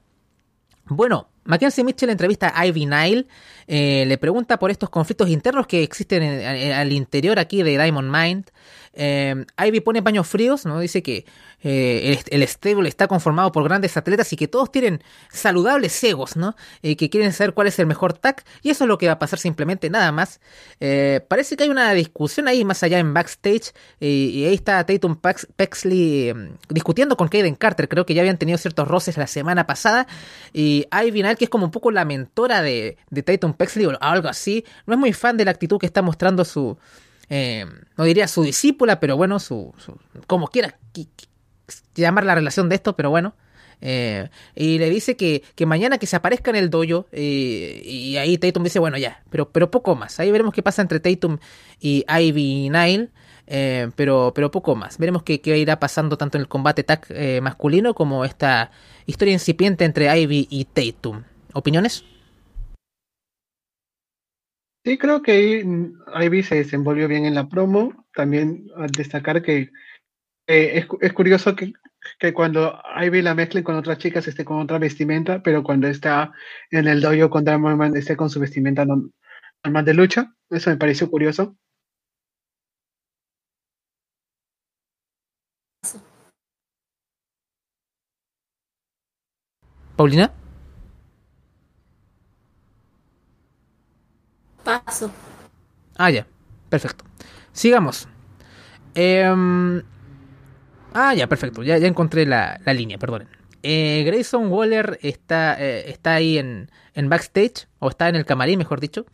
Bueno, Mackenzie Mitchell entrevista a Ivy Nile, eh, le pregunta por estos conflictos internos que existen en, en, al interior aquí de Diamond Mind. Eh, Ivy pone paños fríos, ¿no? Dice que eh, el, stable está conformado por grandes atletas y que todos tienen saludables egos, ¿no? Eh, que quieren saber cuál es el mejor tag y eso es lo que va a pasar simplemente, nada más. Eh, parece que hay una discusión ahí más allá en backstage y ahí está Tatum Pexley em, discutiendo con Kaden Carter, creo que ya habían tenido ciertos roces la semana pasada y Ivy Nile, que es como un poco la mentora de, de Pexley o algo así, no es muy fan de la actitud que está mostrando su... Eh, no diría su discípula, pero bueno, su, como quiera llamar la relación de esto, pero bueno. Eh, y le dice que, que, mañana que se aparezca en el dojo. Eh, y ahí Tatum dice, bueno, ya, pero, pero poco más. Ahí veremos qué pasa entre Tatum y Ivy Nile. Eh, pero, pero poco más. Veremos qué, qué, irá pasando tanto en el combate masculino como esta historia incipiente entre Ivy y Tatum. ¿Opiniones? Sí, creo que Ivy se desenvolvió bien en la promo. También al destacar que es, es, curioso que, que, cuando Ivy la mezclen con otras chicas esté con otra vestimenta, pero cuando está en el dojo con Diamond esté con su vestimenta normal de lucha. Eso me pareció curioso. Paulina. Paso. Ah, ya. Perfecto. Sigamos. Eh, ah, ya, perfecto. Ya, ya encontré la, la línea, perdonen. Eh, Grayson Waller está, eh, está ahí en, en backstage, o está en el camarín, mejor dicho.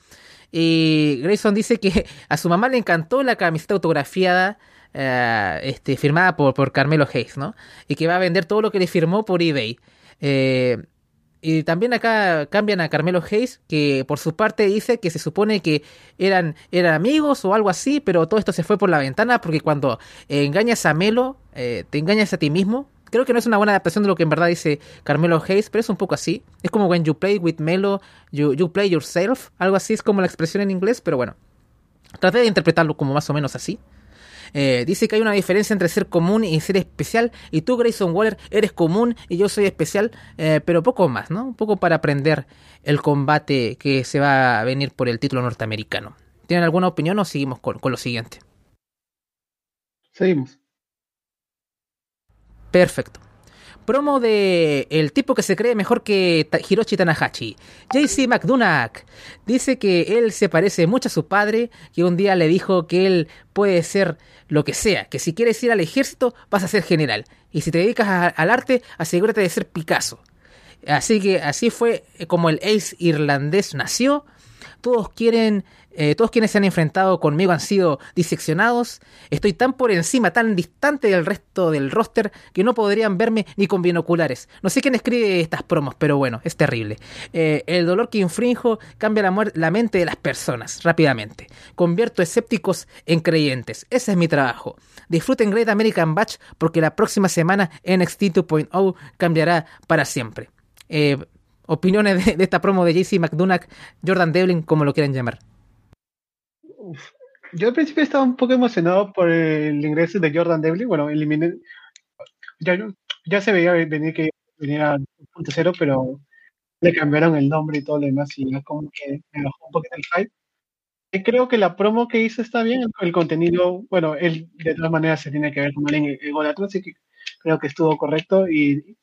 Y Grayson dice que a su mamá le encantó la camiseta autografiada uh, este, firmada por, por Carmelo Hayes, ¿no? Y que va a vender todo lo que le firmó por eBay. Y también acá cambian a Carmelo Hayes, que por su parte dice que se supone que eran, eran amigos o algo así, pero todo esto se fue por la ventana porque cuando engañas a Melo, eh, te engañas a ti mismo. Creo que no es una buena adaptación de lo que en verdad dice Carmelo Hayes, pero es un poco así. Es como when you play with Melo, you, you play yourself. Algo así es como la expresión en inglés, pero bueno. Traté de interpretarlo como más o menos así. Eh, dice que hay una diferencia entre ser común y ser especial. Y tú, Grayson Waller, eres común y yo soy especial, eh, pero poco más, ¿no? Un poco para aprender el combate que se va a venir por el título norteamericano. ¿Tienen alguna opinión o seguimos con, con lo siguiente? Seguimos. Perfecto promo de el tipo que se cree mejor que Hiroshi Tanahashi. JC McDonough dice que él se parece mucho a su padre, que un día le dijo que él puede ser lo que sea, que si quieres ir al ejército vas a ser general, y si te dedicas al arte asegúrate de ser Picasso. Así que así fue como el ace irlandés nació. Todos quieren eh, todos quienes se han enfrentado conmigo han sido diseccionados. Estoy tan por encima, tan distante del resto del roster que no podrían verme ni con binoculares. No sé quién escribe estas promos, pero bueno, es terrible. Eh, el dolor que infrinjo cambia la, mente de las personas rápidamente. Convierto escépticos en creyentes. Ese es mi trabajo. Disfruten Great American Batch porque la próxima semana NXT 2.0 cambiará para siempre. Eh, Opiniones de, esta promo de JC McDonagh, Jordan Devlin, como lo quieran llamar. Yo al principio estaba un poco emocionado por el ingreso de Jordan Devlin. Bueno, eliminé. Ya, ya se veía venir que venía 2.0, pero le cambiaron el nombre y todo lo demás y ya como que me bajó un poquito el hype. Y creo que la promo que hizo está bien, el, contenido, bueno, él de todas maneras se tiene que ver con el atrás, así que creo que estuvo correcto y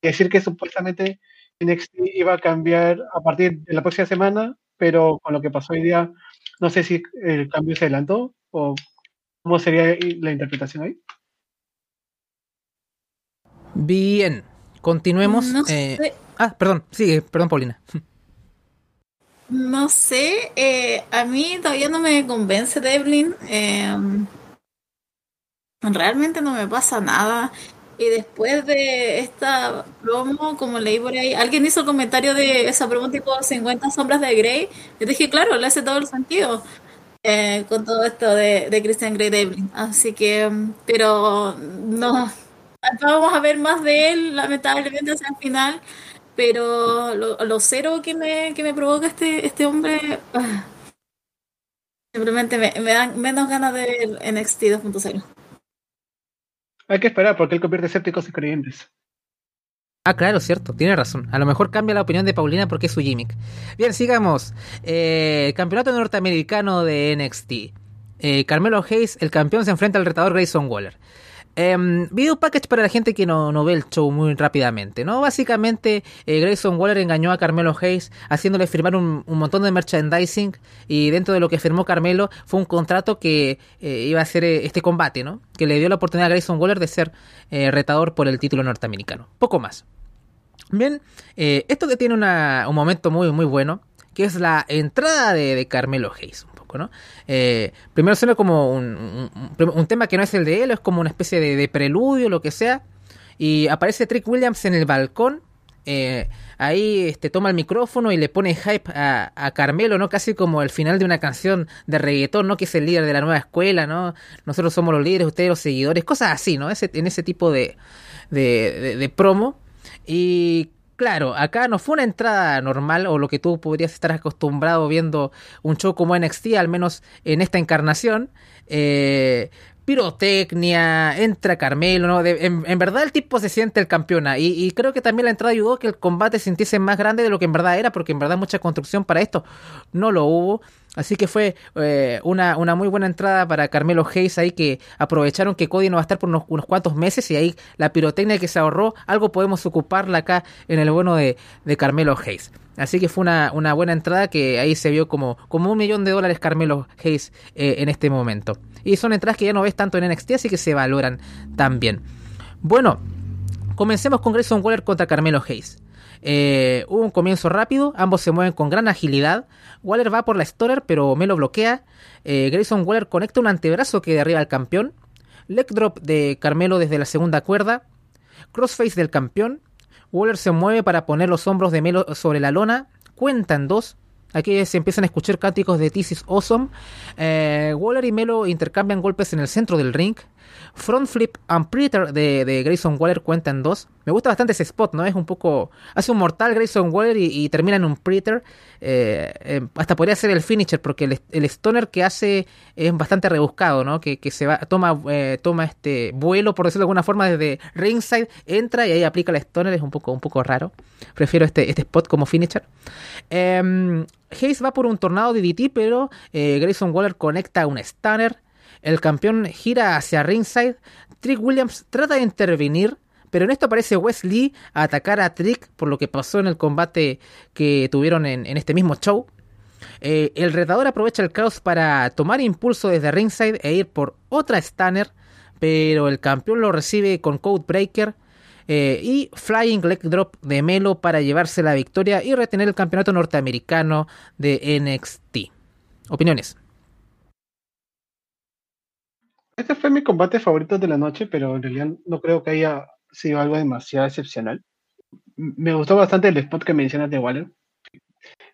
decir que supuestamente NXT iba a cambiar a partir de la próxima semana, pero con lo que pasó hoy día, no sé si el cambio se adelantó o cómo sería la interpretación ahí. Bien, continuemos. Eh, ah, perdón, sigue, perdón, Paulina. No sé, eh, a mí todavía no me convence Devlin. Em, realmente no me pasa nada. Y después de esta promo, como leí por ahí, alguien hizo el comentario de esa promo tipo 50 sombras de Grey. Yo dije, claro, le hace todo el sentido eh, con todo esto de, de Christian Grey Devlin. Así que, em, pero no, vamos a ver más de él, lamentablemente, hacia el final. Pero lo, cero que me, que me provoca este, este hombre, ah, simplemente me, me, dan menos ganas de ver NXT 2.0. Hay que esperar porque él convierte escépticos en creyentes. Ah, claro, cierto, tiene razón. A lo mejor cambia la opinión de Paulina porque es su gimmick. Bien, sigamos. Eh, campeonato norteamericano de NXT. Eh, Carmelo Hayes, el campeón, se enfrenta al retador Grayson Waller. Eh, video package para la gente que no, no, ve el show muy rápidamente, ¿no? Básicamente, eh, Grayson Waller engañó a Carmelo Hayes haciéndole firmar un, montón de merchandising y dentro de lo que firmó Carmelo fue un contrato que eh, iba a ser eh, este combate, ¿no? Que le dio la oportunidad a Grayson Waller de ser retador por el título norteamericano. Poco más. Bien, esto tiene un momento muy, muy bueno, que es la entrada de Carmelo Hayes. Eh, primero suena como un, tema que no es el de él, es como una especie de, preludio, lo que sea. Y aparece Trick Williams en el balcón. Eh, ahí este, toma el micrófono y le pone hype a, Carmelo, ¿no? Casi como el final de una canción de reggaetón, ¿no? Que es el líder de la nueva escuela, ¿no? Nosotros somos los líderes, ustedes los seguidores, cosas así, ¿no? en ese tipo de, de, de promo. Y Claro, acá no fue una entrada normal o lo que tú podrías estar acostumbrado viendo un show como NXT, al menos en esta encarnación. Eh, pirotecnia, entra Carmelo, ¿no? en, verdad el tipo se siente el campeón y, y, creo que también la entrada ayudó a que el combate se sintiese más grande de lo que en verdad era, porque en verdad mucha construcción para esto no lo hubo. Así que fue eh, una, una, muy buena entrada para Carmelo Hayes ahí que aprovecharon que Cody no va a estar por unos, unos cuantos meses y ahí la pirotecnia que se ahorró, algo podemos ocuparla acá en el bueno de, de Carmelo Hayes. Así que fue una, una, buena entrada que ahí se vio como, como un millón de dólares Carmelo Hayes eh, en este momento. Y son entradas que ya no ves tanto en NXT, así que se valoran también. Bueno, comencemos con Grayson Waller contra Carmelo Hayes. Eh, hubo un comienzo rápido, ambos se mueven con gran agilidad. Waller va por la Stoner, pero me lo bloquea. Eh, Grayson Waller conecta un antebrazo que derriba al campeón. Leg drop de Carmelo desde la segunda cuerda. Crossface del campeón. Waller se mueve para poner los hombros de Melo sobre la lona. Cuentan dos. Aquí se empiezan a escuchar cánticos de This Awesome. Eh, Waller y Melo intercambian golpes en el centro del ring. Front Flip and Preater de, Grayson Waller cuentan dos. Me gusta bastante ese spot, ¿no? Es un poco. Hace un mortal Grayson Waller y, termina en un Preater. Eh, eh, hasta podría ser el finisher, porque el, stoner que hace es bastante rebuscado, ¿no? Que, se va, toma, eh, toma este vuelo, por decirlo de alguna forma, desde ringside, entra y ahí aplica el stoner. Es un poco, un poco raro. Prefiero este, este spot como finisher. Em, Hayes va por un tornado de DT, pero Grayson Waller conecta un stunner. El campeón gira hacia ringside. Trick Williams trata de intervenir, pero en esto aparece Wesley a atacar a Trick por lo que pasó en el combate que tuvieron en, este mismo show. Eh, el retador aprovecha el caos para tomar impulso desde ringside e ir por otra Stunner, pero el campeón lo recibe con Code Breaker eh, y Flying Leg Drop de Melo para llevarse la victoria y retener el campeonato norteamericano de NXT. Opiniones. Este fue mi combate favorito de la noche, pero en realidad no creo que haya sido algo demasiado excepcional. Me gustó bastante el spot que mencionas de Waller.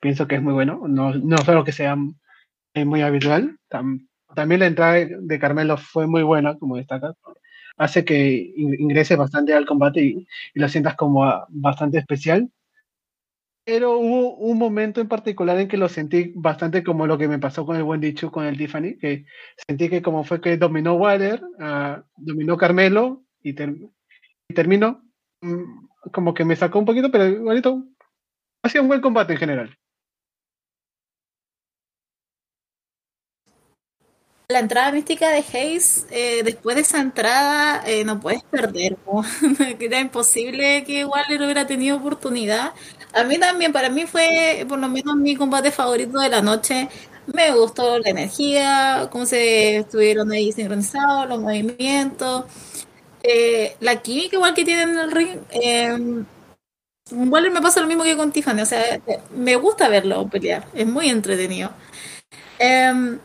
Pienso que es muy bueno. No, no solo que sea eh, muy habitual. también la entrada de Carmelo fue muy buena, como destacas. Hace que ingrese bastante al combate y, lo sientas como bastante especial. Pero hubo un momento en particular en que lo sentí bastante como lo que me pasó con el buen dicho con el Tiffany, que sentí que como fue que dominó Water, uh, dominó Carmelo y, ter y terminó, mmm, como que me sacó un poquito, pero igualito, ha sido un buen combate en general. La entrada mística de Hayes, eh, después de esa entrada, eh, no puedes perder. Era imposible que Waller hubiera tenido oportunidad. A mí también, para mí fue por lo menos mi combate favorito de la noche. Me gustó la energía, cómo se estuvieron ahí sincronizados, los movimientos, eh, la química igual que tienen en el ring. Waller me pasa lo mismo que con Tiffany, o sea, me gusta verlo pelear, es muy entretenido. Eh,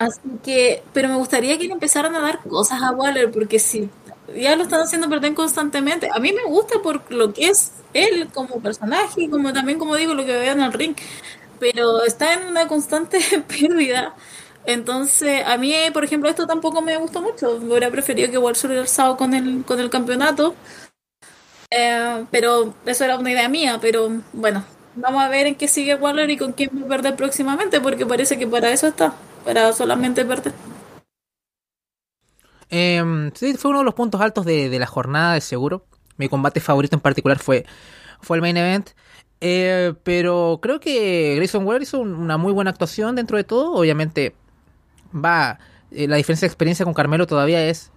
Así que, pero me gustaría que le empezaran a dar cosas a Waller, porque si ya lo están haciendo perder constantemente, a mí me gusta por lo que es él como personaje y como también, como digo, lo que veo en el ring, pero está en una constante pérdida. Entonces, a mí, por ejemplo, esto tampoco me gustó mucho. Me hubiera preferido que Waller se hubiera alzado con el, con el campeonato. Eh, pero eso era una idea mía, pero bueno, vamos a ver en qué sigue Waller y con quién va a perder próximamente, porque parece que para eso está para solamente verte. Eh, sí, fue uno de los puntos altos de, de, la jornada, de seguro. Mi combate favorito en particular fue, fue el main event. Eh, pero creo que Grayson Waller hizo una muy buena actuación dentro de todo. Obviamente, va. Eh, la diferencia de experiencia con Carmelo todavía es,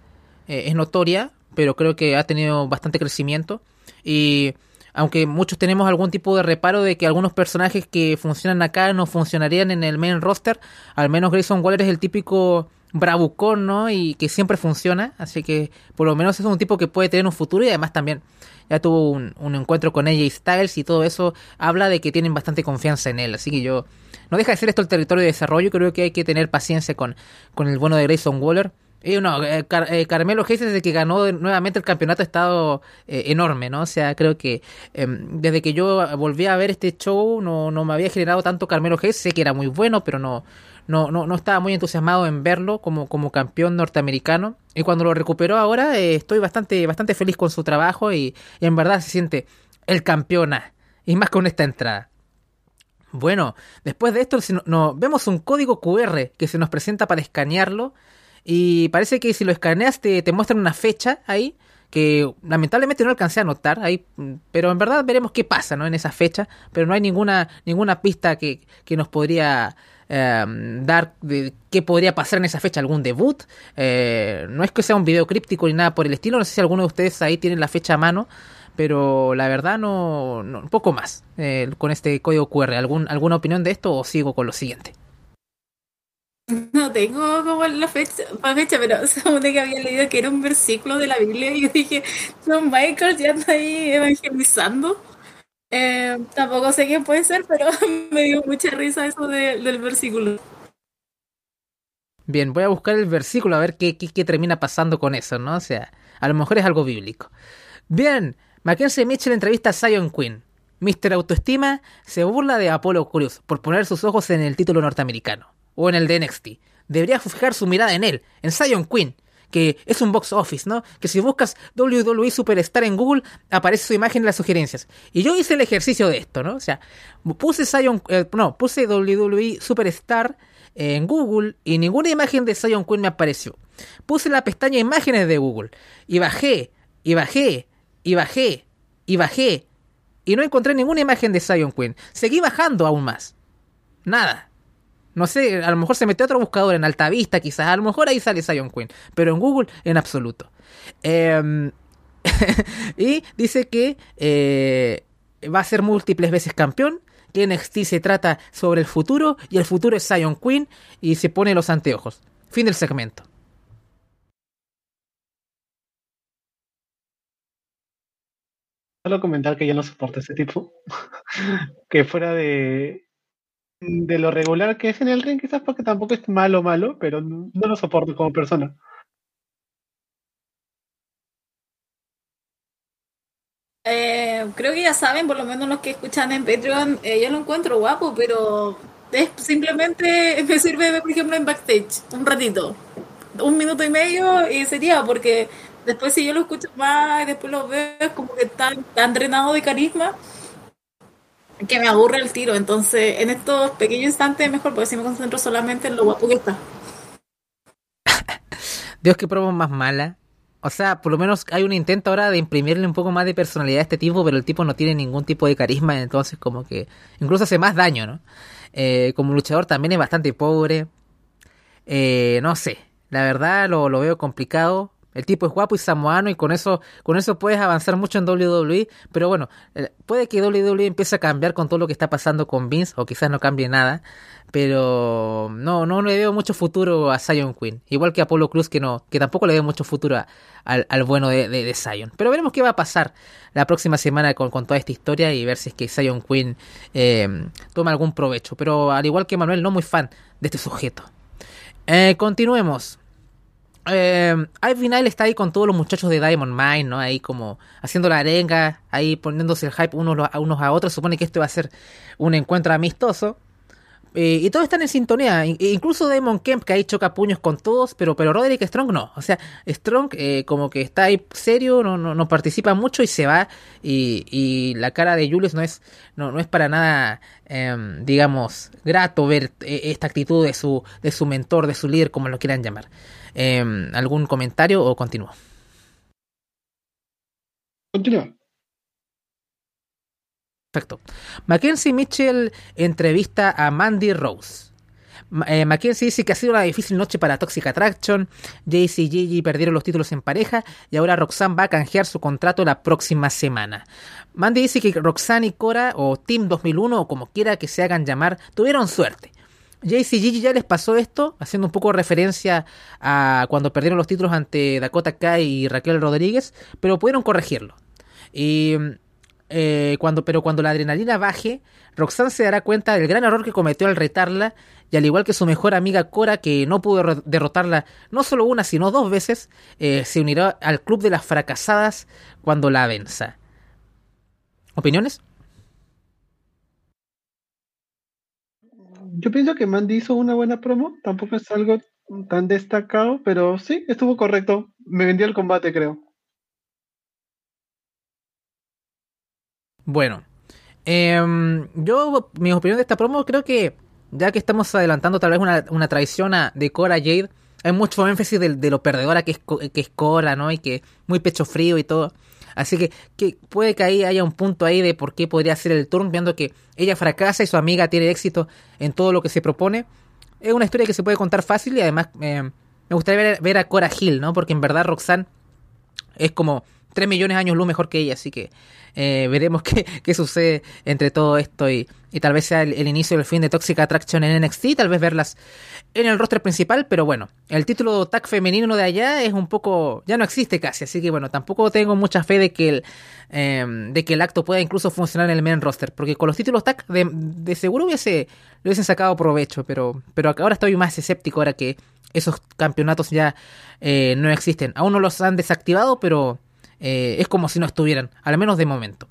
eh, es notoria, pero creo que ha tenido bastante crecimiento. Y aunque muchos tenemos algún tipo de reparo de que algunos personajes que funcionan acá no funcionarían en el main roster, al menos Grayson Waller es el típico bravucón, ¿no? Y que siempre funciona, así que por lo menos es un tipo que puede tener un futuro y además también ya tuvo un, encuentro con AJ Styles y todo eso habla de que tienen bastante confianza en él, así que yo no deja de ser esto el territorio de desarrollo, creo que hay que tener paciencia con, con el bueno de Grayson Waller. Y no, eh, Car eh, Carmelo Hayes desde que ganó nuevamente el campeonato ha estado eh, enorme, ¿no? O sea, creo que eh, desde que yo volví a ver este show no, no me había generado tanto Carmelo Hayes. Sé que era muy bueno, pero no, no, no, no estaba muy entusiasmado en verlo como, como campeón norteamericano. Y cuando lo recuperó ahora eh, estoy bastante, bastante feliz con su trabajo y, en verdad se siente el campeona. Y más con esta entrada. Bueno, después de esto no, vemos un código QR que se nos presenta para escanearlo y parece que si lo escaneas te, te muestran una fecha ahí que lamentablemente no alcancé a notar ahí, pero en verdad veremos qué pasa ¿no? en esa fecha, pero no hay ninguna, ninguna pista que, que nos podría eh, dar de qué podría pasar en esa fecha, algún debut, eh, no es que sea un video críptico ni nada por el estilo, no sé si alguno de ustedes ahí tienen la fecha a mano, pero la verdad no, no un poco más eh, con este código QR, ¿Algún, ¿alguna opinión de esto o sigo con lo siguiente? No tengo como la fecha, la fecha pero supone que había leído que era un versículo de la Biblia y yo dije, John Michael ya está ahí evangelizando. Eh, tampoco sé quién puede ser, pero me dio mucha risa eso de, del versículo. Bien, voy a buscar el versículo a ver qué, qué, qué, termina pasando con eso, ¿no? O sea, a lo mejor es algo bíblico. Bien, Mackenzie Mitchell entrevista a Zion Quinn. Mr. Autoestima se burla de Apollo Cruz por poner sus ojos en el título norteamericano o en el de NXT. Debería fijar su mirada en él, en Zion Quinn, que es un box office, ¿no? Que si buscas WWE Superstar en Google, aparece su imagen en las sugerencias. Y yo hice el ejercicio de esto, ¿no? O sea, puse Zion, eh, no, puse WWE Superstar en Google y ninguna imagen de Zion Quinn me apareció. Puse la pestaña imágenes de Google y bajé, y bajé, y bajé, y bajé, y no encontré ninguna imagen de Zion Quinn. Seguí bajando aún más. Nada. No sé, a lo mejor se metió otro buscador en Altavista, quizás. A lo mejor ahí sale Zion Quinn. Pero en Google, en absoluto. Eh, y dice que eh, va a ser múltiples veces campeón. Que NXT se trata sobre el futuro. Y el futuro es Zion Quinn. Y se pone los anteojos. Fin del segmento. Solo comentar que yo no soporto ese tipo. que fuera de, de lo regular que es en el ring, quizás porque tampoco es malo malo, pero no, lo soporto como persona. Eh, creo que ya saben, por lo menos los que escuchan en Patreon, eh, yo lo encuentro guapo, pero es simplemente me sirve, por ejemplo, en backstage, un ratito, un minuto y medio y sería, porque después si yo lo escucho más y después lo veo, es como que está tan drenado de carisma que me aburre el tiro. Entonces, en estos pequeños instantes, mejor porque si me concentro solamente en lo guapo que está. Dios, qué promo más mala. O sea, por lo menos hay un intento ahora de imprimirle un poco más de personalidad a este tipo, pero el tipo no tiene ningún tipo de carisma, entonces como que incluso hace más daño, ¿no? Eh, como luchador también es bastante pobre. Eh, no sé, la verdad lo veo complicado. El tipo es guapo y samoano y con eso, con eso puedes avanzar mucho en WWE. Pero bueno, eh, puede que WWE empiece a cambiar con todo lo que está pasando con Vince, o quizás no cambie nada. Pero no, no le veo mucho futuro a Zion Queen. Igual que a Apollo Cruz, que no, que tampoco le veo mucho futuro al, al, bueno de, de, Zion. Pero veremos qué va a pasar la próxima semana con, con toda esta historia y ver si es que Zion Queen eh, toma algún provecho. Pero al igual que Manuel, no muy fan de este sujeto. Eh, continuemos. Eh, al final está ahí con todos los muchachos de Diamond Mine, ¿no? Ahí como haciendo la arenga, ahí poniéndose el hype unos a, unos a otros. Supone que esto va a ser un encuentro amistoso. Eh, y todos están en sintonía, incluso Damon Kemp que ahí choca puños con todos, pero, pero Roderick Strong no. O sea, Strong eh, como que está ahí serio, no, no, no, participa mucho y se va. Y, y la cara de Julius no es, no, no es para nada, eh, digamos, grato ver eh, esta actitud de su, de su mentor, de su líder, como lo quieran llamar. Em, ¿Algún comentario o continúo? Continúa. Perfecto. Mackenzie Mitchell entrevista a Mandy Rose. Eh, Mackenzie dice que ha sido una difícil noche para Toxic Attraction. Jayce y Gigi perdieron los títulos en pareja y ahora Roxanne va a canjear su contrato la próxima semana. Mandy dice que Roxanne y Cora, o Team 2001, o como quiera que se hagan llamar, tuvieron suerte. Y Gigi ya les pasó esto, haciendo un poco referencia a cuando perdieron los títulos ante Dakota Kai y Raquel Rodríguez, pero pudieron corregirlo. Y eh, cuando, pero cuando la adrenalina baje, Roxanne se dará cuenta del gran error que cometió al retarla, y al igual que su mejor amiga Cora, que no pudo derrotarla no solo una, sino dos veces, eh, se unirá al club de las fracasadas cuando la venza. ¿Opiniones? Yo pienso que Mandy hizo una buena promo, tampoco es algo tan destacado, pero sí, estuvo correcto. Me vendió el combate, creo. Bueno, eh, yo, mi opinión de esta promo, creo que ya que estamos adelantando tal vez una, una traición a, de Cora Jade, hay mucho énfasis de, de, lo perdedora que es, que es Cora, ¿no? Y que muy pecho frío y todo. Así que, que, puede que ahí haya un punto ahí de por qué podría ser el turn, viendo que ella fracasa y su amiga tiene éxito en todo lo que se propone. Es una historia que se puede contar fácil y además eh, me gustaría ver, ver, a Cora Hill, ¿no? Porque en verdad Roxanne es como 3 millones de años luz mejor que ella, así que eh, veremos qué, qué, sucede entre todo esto y, y tal vez sea el, el, inicio del fin de Toxic Attraction en NXT, tal vez verlas en el roster principal, pero bueno, el título tag femenino de allá es un poco, ya no existe casi, así que bueno, tampoco tengo mucha fe de que el, eh, de que el acto pueda incluso funcionar en el main roster, porque con los títulos tag de, de seguro hubiese, le hubiesen sacado provecho, pero, pero ahora estoy más escéptico ahora que esos campeonatos ya eh, no existen. Aún no los han desactivado, pero eh, es como si no estuvieran, al menos de momento.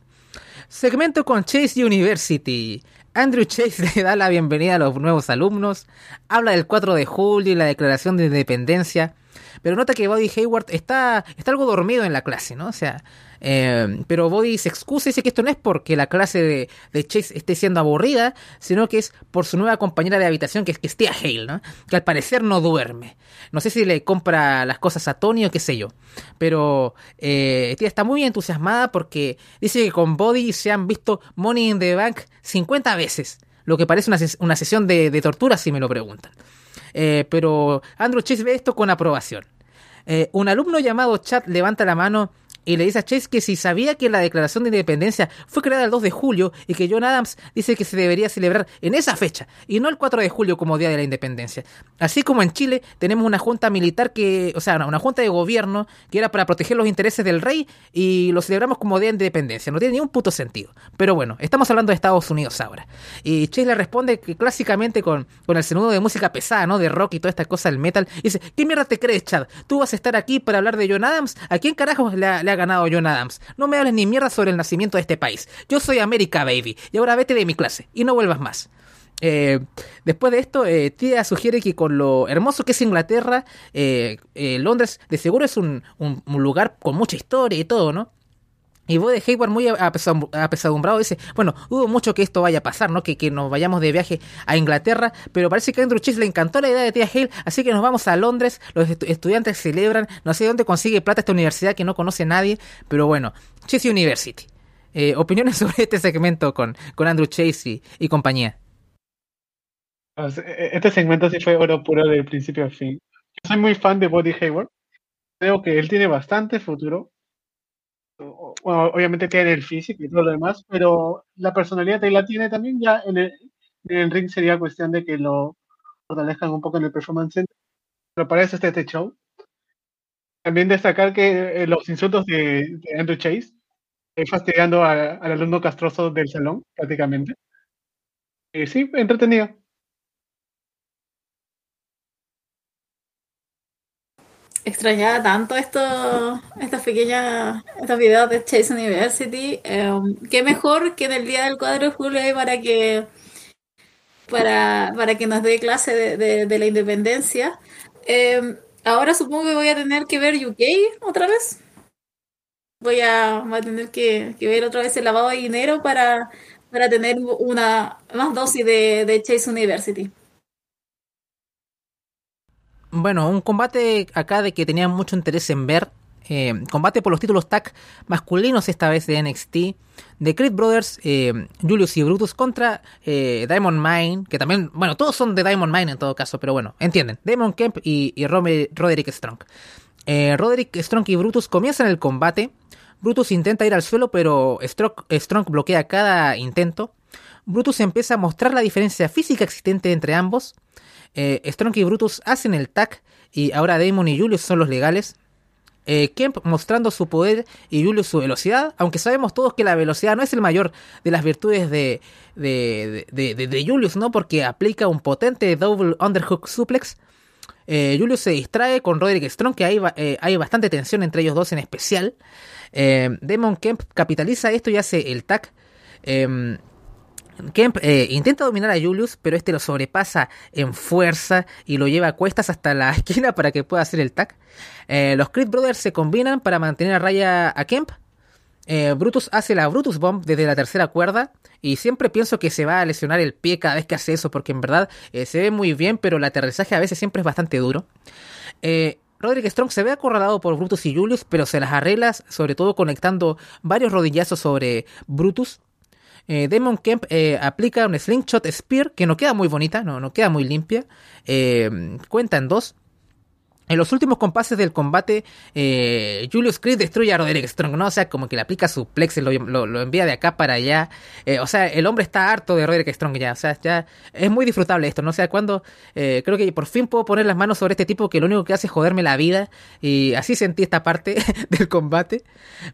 Segmento con Chase University. Andrew Chase le da la bienvenida a los nuevos alumnos, habla del 4 de julio y la declaración de independencia, pero nota que Bobby Hayward está, está algo dormido en la clase, ¿no? O sea, eh, pero Bobby se excusa y dice que esto no es porque la clase de, Chase esté siendo aburrida, sino que es por su nueva compañera de habitación, que es que Hale, ¿no? Que al parecer no duerme. No sé si le compra las cosas a Tony o qué sé yo. Pero eh, está muy entusiasmada porque dice que con Bobby se han visto Money in the Bank 50 veces. Lo que parece una, una sesión de, de, tortura, si me lo preguntan. Eh, pero Andrew Chase ve esto con aprobación. Eh, un alumno llamado Chad levanta la mano y le dice a Chase que si sabía que la declaración de independencia fue creada el 2 de julio y que John Adams dice que se debería celebrar en esa fecha y no el 4 de julio como Día de la Independencia. Así como en Chile tenemos una junta militar que, o sea, una junta de gobierno que era para proteger los intereses del rey y lo celebramos como Día de Independencia. No tiene ni un puto sentido. Pero bueno, estamos hablando de Estados Unidos ahora. Y Chase le responde que clásicamente con, con el sonido de música pesada, ¿no? De rock y toda esta cosa del metal. Y dice, ¿qué mierda te crees, Chad? ¿Tú vas a estar aquí para hablar de John Adams? ¿A quién carajos le, ha ganado John Adams. No me hables ni mierda sobre el nacimiento de este país. Yo soy América, baby. Y ahora vete de mi clase y no vuelvas más. Eh, después de esto, eh, Tia sugiere que con lo hermoso que es Inglaterra, eh, Londres de seguro es un, lugar con mucha historia y todo, ¿no? Y de Hayward muy apesadumbrado dice, bueno, dudo mucho que esto vaya a pasar, ¿no? Que, que nos vayamos de viaje a Inglaterra, pero parece que a Andrew Chase le encantó la idea de Tia Hale, así que nos vamos a Londres, los estudiantes celebran, no sé dónde consigue plata esta universidad que no conoce nadie, pero bueno, Chase University. Eh, opiniones sobre este segmento con, con Andrew Chase y, compañía. E-, este segmento sí fue oro puro del principio al fin. Yo soy muy fan de Buddy Hayward. Creo que él tiene bastante futuro obviamente tiene el físico y todo lo demás, pero la personalidad que la tiene también ya en el, ring sería cuestión de que lo fortalezcan un poco en el performance center. Pero para este show. También destacar que eh, los insultos de, Andrew Chase, eh, fastidiando al alumno castroso del salón, prácticamente. y sí, entretenido. Extrañaba tanto esto, estas pequeñas, estos videos de Chase University. Em, qué mejor que en el día del cuadro de julio para que para, para que nos dé clase de, la independencia. Em, ahora supongo que voy a tener que ver UK otra vez. Voy a, tener que, ver otra vez el lavado de dinero para, para tener una más dosis de, de Chase University. Bueno, un combate acá de que tenía mucho interés en ver. Eh, combate por los títulos tag masculinos esta vez de NXT. De Creed Brothers, eh, Julius y Brutus contra eh, Diamond Mine. Que también, bueno, todos son de Diamond Mine en todo caso, pero bueno, entienden. Diamond Kemp y, y Roderick Strong. Roderick Strong y Brutus comienzan el combate. Brutus intenta ir al suelo, pero Strong bloquea cada intento. Brutus empieza a mostrar la diferencia física existente entre ambos. Eh, Strong y Brutus hacen el tag y ahora Damon y Julius son los legales. Eh, Kemp mostrando su poder y Julius su velocidad, aunque sabemos todos que la velocidad no es el mayor de las virtudes de, de, Julius, ¿no? Porque aplica un potente double underhook suplex. Eh, Julius se distrae con Roderick Strong, que hay, hay bastante tensión entre ellos dos en especial. Damon Kemp capitaliza esto y hace el tag. Kemp eh, intenta dominar a Julius, pero este lo sobrepasa en fuerza y lo lleva a cuestas hasta la esquina para que pueda hacer el tag. Eh, los Creed Brothers se combinan para mantener a raya a Kemp. Eh, Brutus hace la Brutus Bomb desde la tercera cuerda y siempre pienso que se va a lesionar el pie cada vez que hace eso porque en verdad se ve muy bien pero el aterrizaje a veces siempre es bastante duro. Roderick Strong se ve acorralado por Brutus y Julius pero se las arregla sobre todo conectando varios rodillazos sobre Brutus eh, Damon Kemp eh, aplica un Slingshot Spear que no queda muy bonita, no, no queda muy limpia. Eh, cuenta en dos. En los últimos compases del combate, eh, Julius Creed destruye a Roderick Strong, ¿no? O sea, como que le aplica su plex, lo, lo, envía de acá para allá. Eh, o sea, el hombre está harto de Roderick Strong ya. O sea, ya es muy disfrutable esto, ¿no? O sea, cuando eh, creo que por fin puedo poner las manos sobre este tipo que lo único que hace es joderme la vida. Y así sentí esta parte del combate.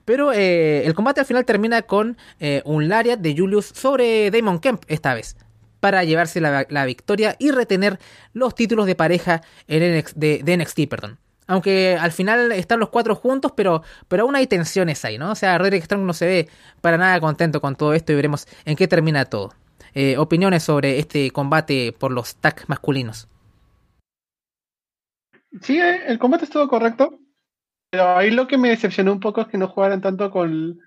Pero el combate al final termina con un Lariat de Julius sobre Damon Kemp esta vez para llevarse la, victoria y retener los títulos de pareja en de, NXT. Perdón. Aunque al final están los cuatro juntos, pero, pero aún hay tensiones ahí, ¿no? O sea, Roderick Strong no se ve para nada contento con todo esto y veremos en qué termina todo. Eh, opiniones sobre este combate por los tag masculinos. Sí, eh, el combate estuvo correcto, pero ahí lo que me decepcionó un poco es que no jugaran tanto con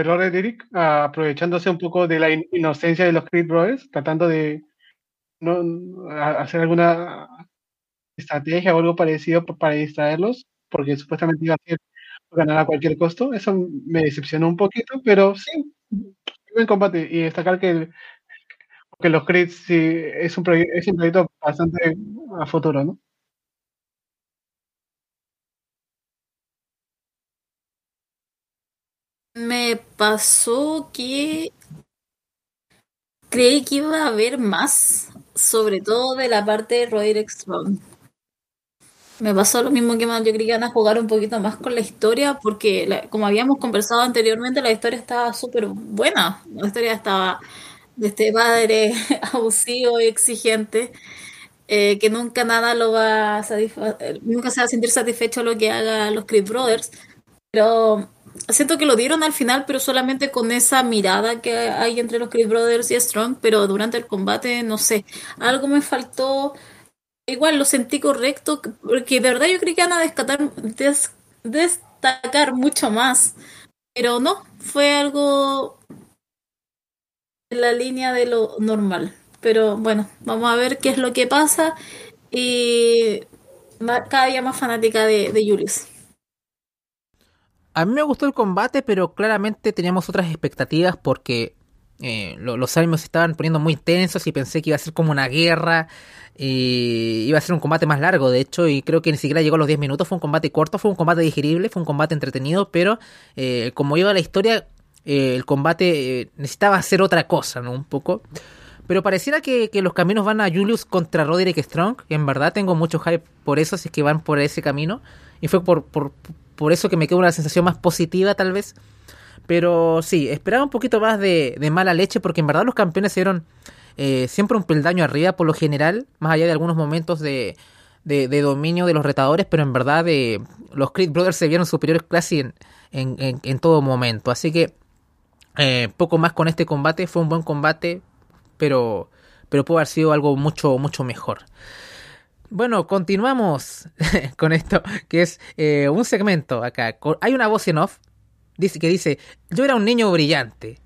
error de Eric, aprovechándose un poco de la inocencia de los Creed Brothers, tratando de no hacer alguna estrategia o algo parecido para distraerlos, porque supuestamente iba a ser ganar a cualquier costo. Eso me decepcionó un poquito, pero sí, buen combate. Y destacar que, que los Creed sí es un, es un proyecto bastante a futuro, ¿no? Me pasó que creí que iba a haber más, sobre todo de la parte de Roderick Strong. Me pasó lo mismo que más, yo creí que a jugar un poquito más con la historia, porque como habíamos conversado anteriormente, la historia estaba súper buena. La historia estaba de este padre abusivo y exigente, eh, que nunca nada lo va a nunca se va a sentir satisfecho lo que haga los Creed Brothers. Pero siento que lo dieron al final, pero solamente con esa mirada que hay entre los Creed Brothers y Strong, pero durante el combate, no sé, algo me faltó. Igual lo sentí correcto, porque de verdad yo creí que van a destacar, mucho más. Pero no, fue algo en la línea de lo normal. Pero bueno, vamos a ver qué es lo que pasa. Y cada día más fanática de, de Julius. A mí me gustó el combate, pero claramente teníamos otras expectativas porque eh, los ánimos estaban poniendo muy tensos y pensé que iba a ser como una guerra. Y iba a ser un combate más largo, de hecho, y creo que ni siquiera llegó a los 10 minutos. Fue un combate corto, fue un combate digerible, fue un combate entretenido, pero eh, como iba la historia, eh, el combate necesitaba hacer otra cosa, ¿no? Un poco. Pero pareciera que, los caminos van a Julius contra Roderick Strong. en verdad tengo mucho hype por eso, si es que van por ese camino. Y fue por, por, por eso que me quedó una sensación más positiva, tal vez. Pero sí, esperaba un poquito más de, mala leche, porque en verdad los campeones se dieron eh, siempre un peldaño arriba por lo general, más allá de algunos momentos de, de, dominio de los retadores, pero en verdad de, los Creed Brothers se vieron superiores casi en, en, en, todo momento. Así que eh, poco más con este combate, fue un buen combate, pero, pero pudo haber sido algo mucho, mucho mejor. Bueno, continuamos con esto, que es eh, un segmento acá. Hay una voz en off que dice, yo era un niño brillante,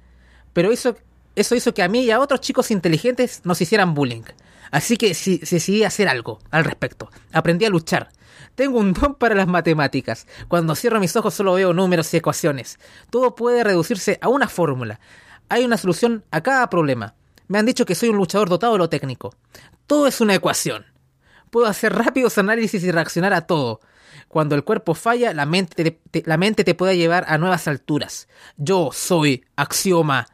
pero eso, eso hizo que a mí y a otros chicos inteligentes nos hicieran bullying. Así que si, decidí hacer algo al respecto. Aprendí a luchar. Tengo un don para las matemáticas. Cuando cierro mis ojos solo veo números y ecuaciones. Todo puede reducirse a una fórmula. Hay una solución a cada problema. Me han dicho que soy un luchador dotado de lo técnico. Todo es una ecuación. Puedo hacer rápidos análisis y reaccionar a todo. Cuando el cuerpo falla, la mente te, la mente te puede llevar a nuevas alturas. Yo soy axioma.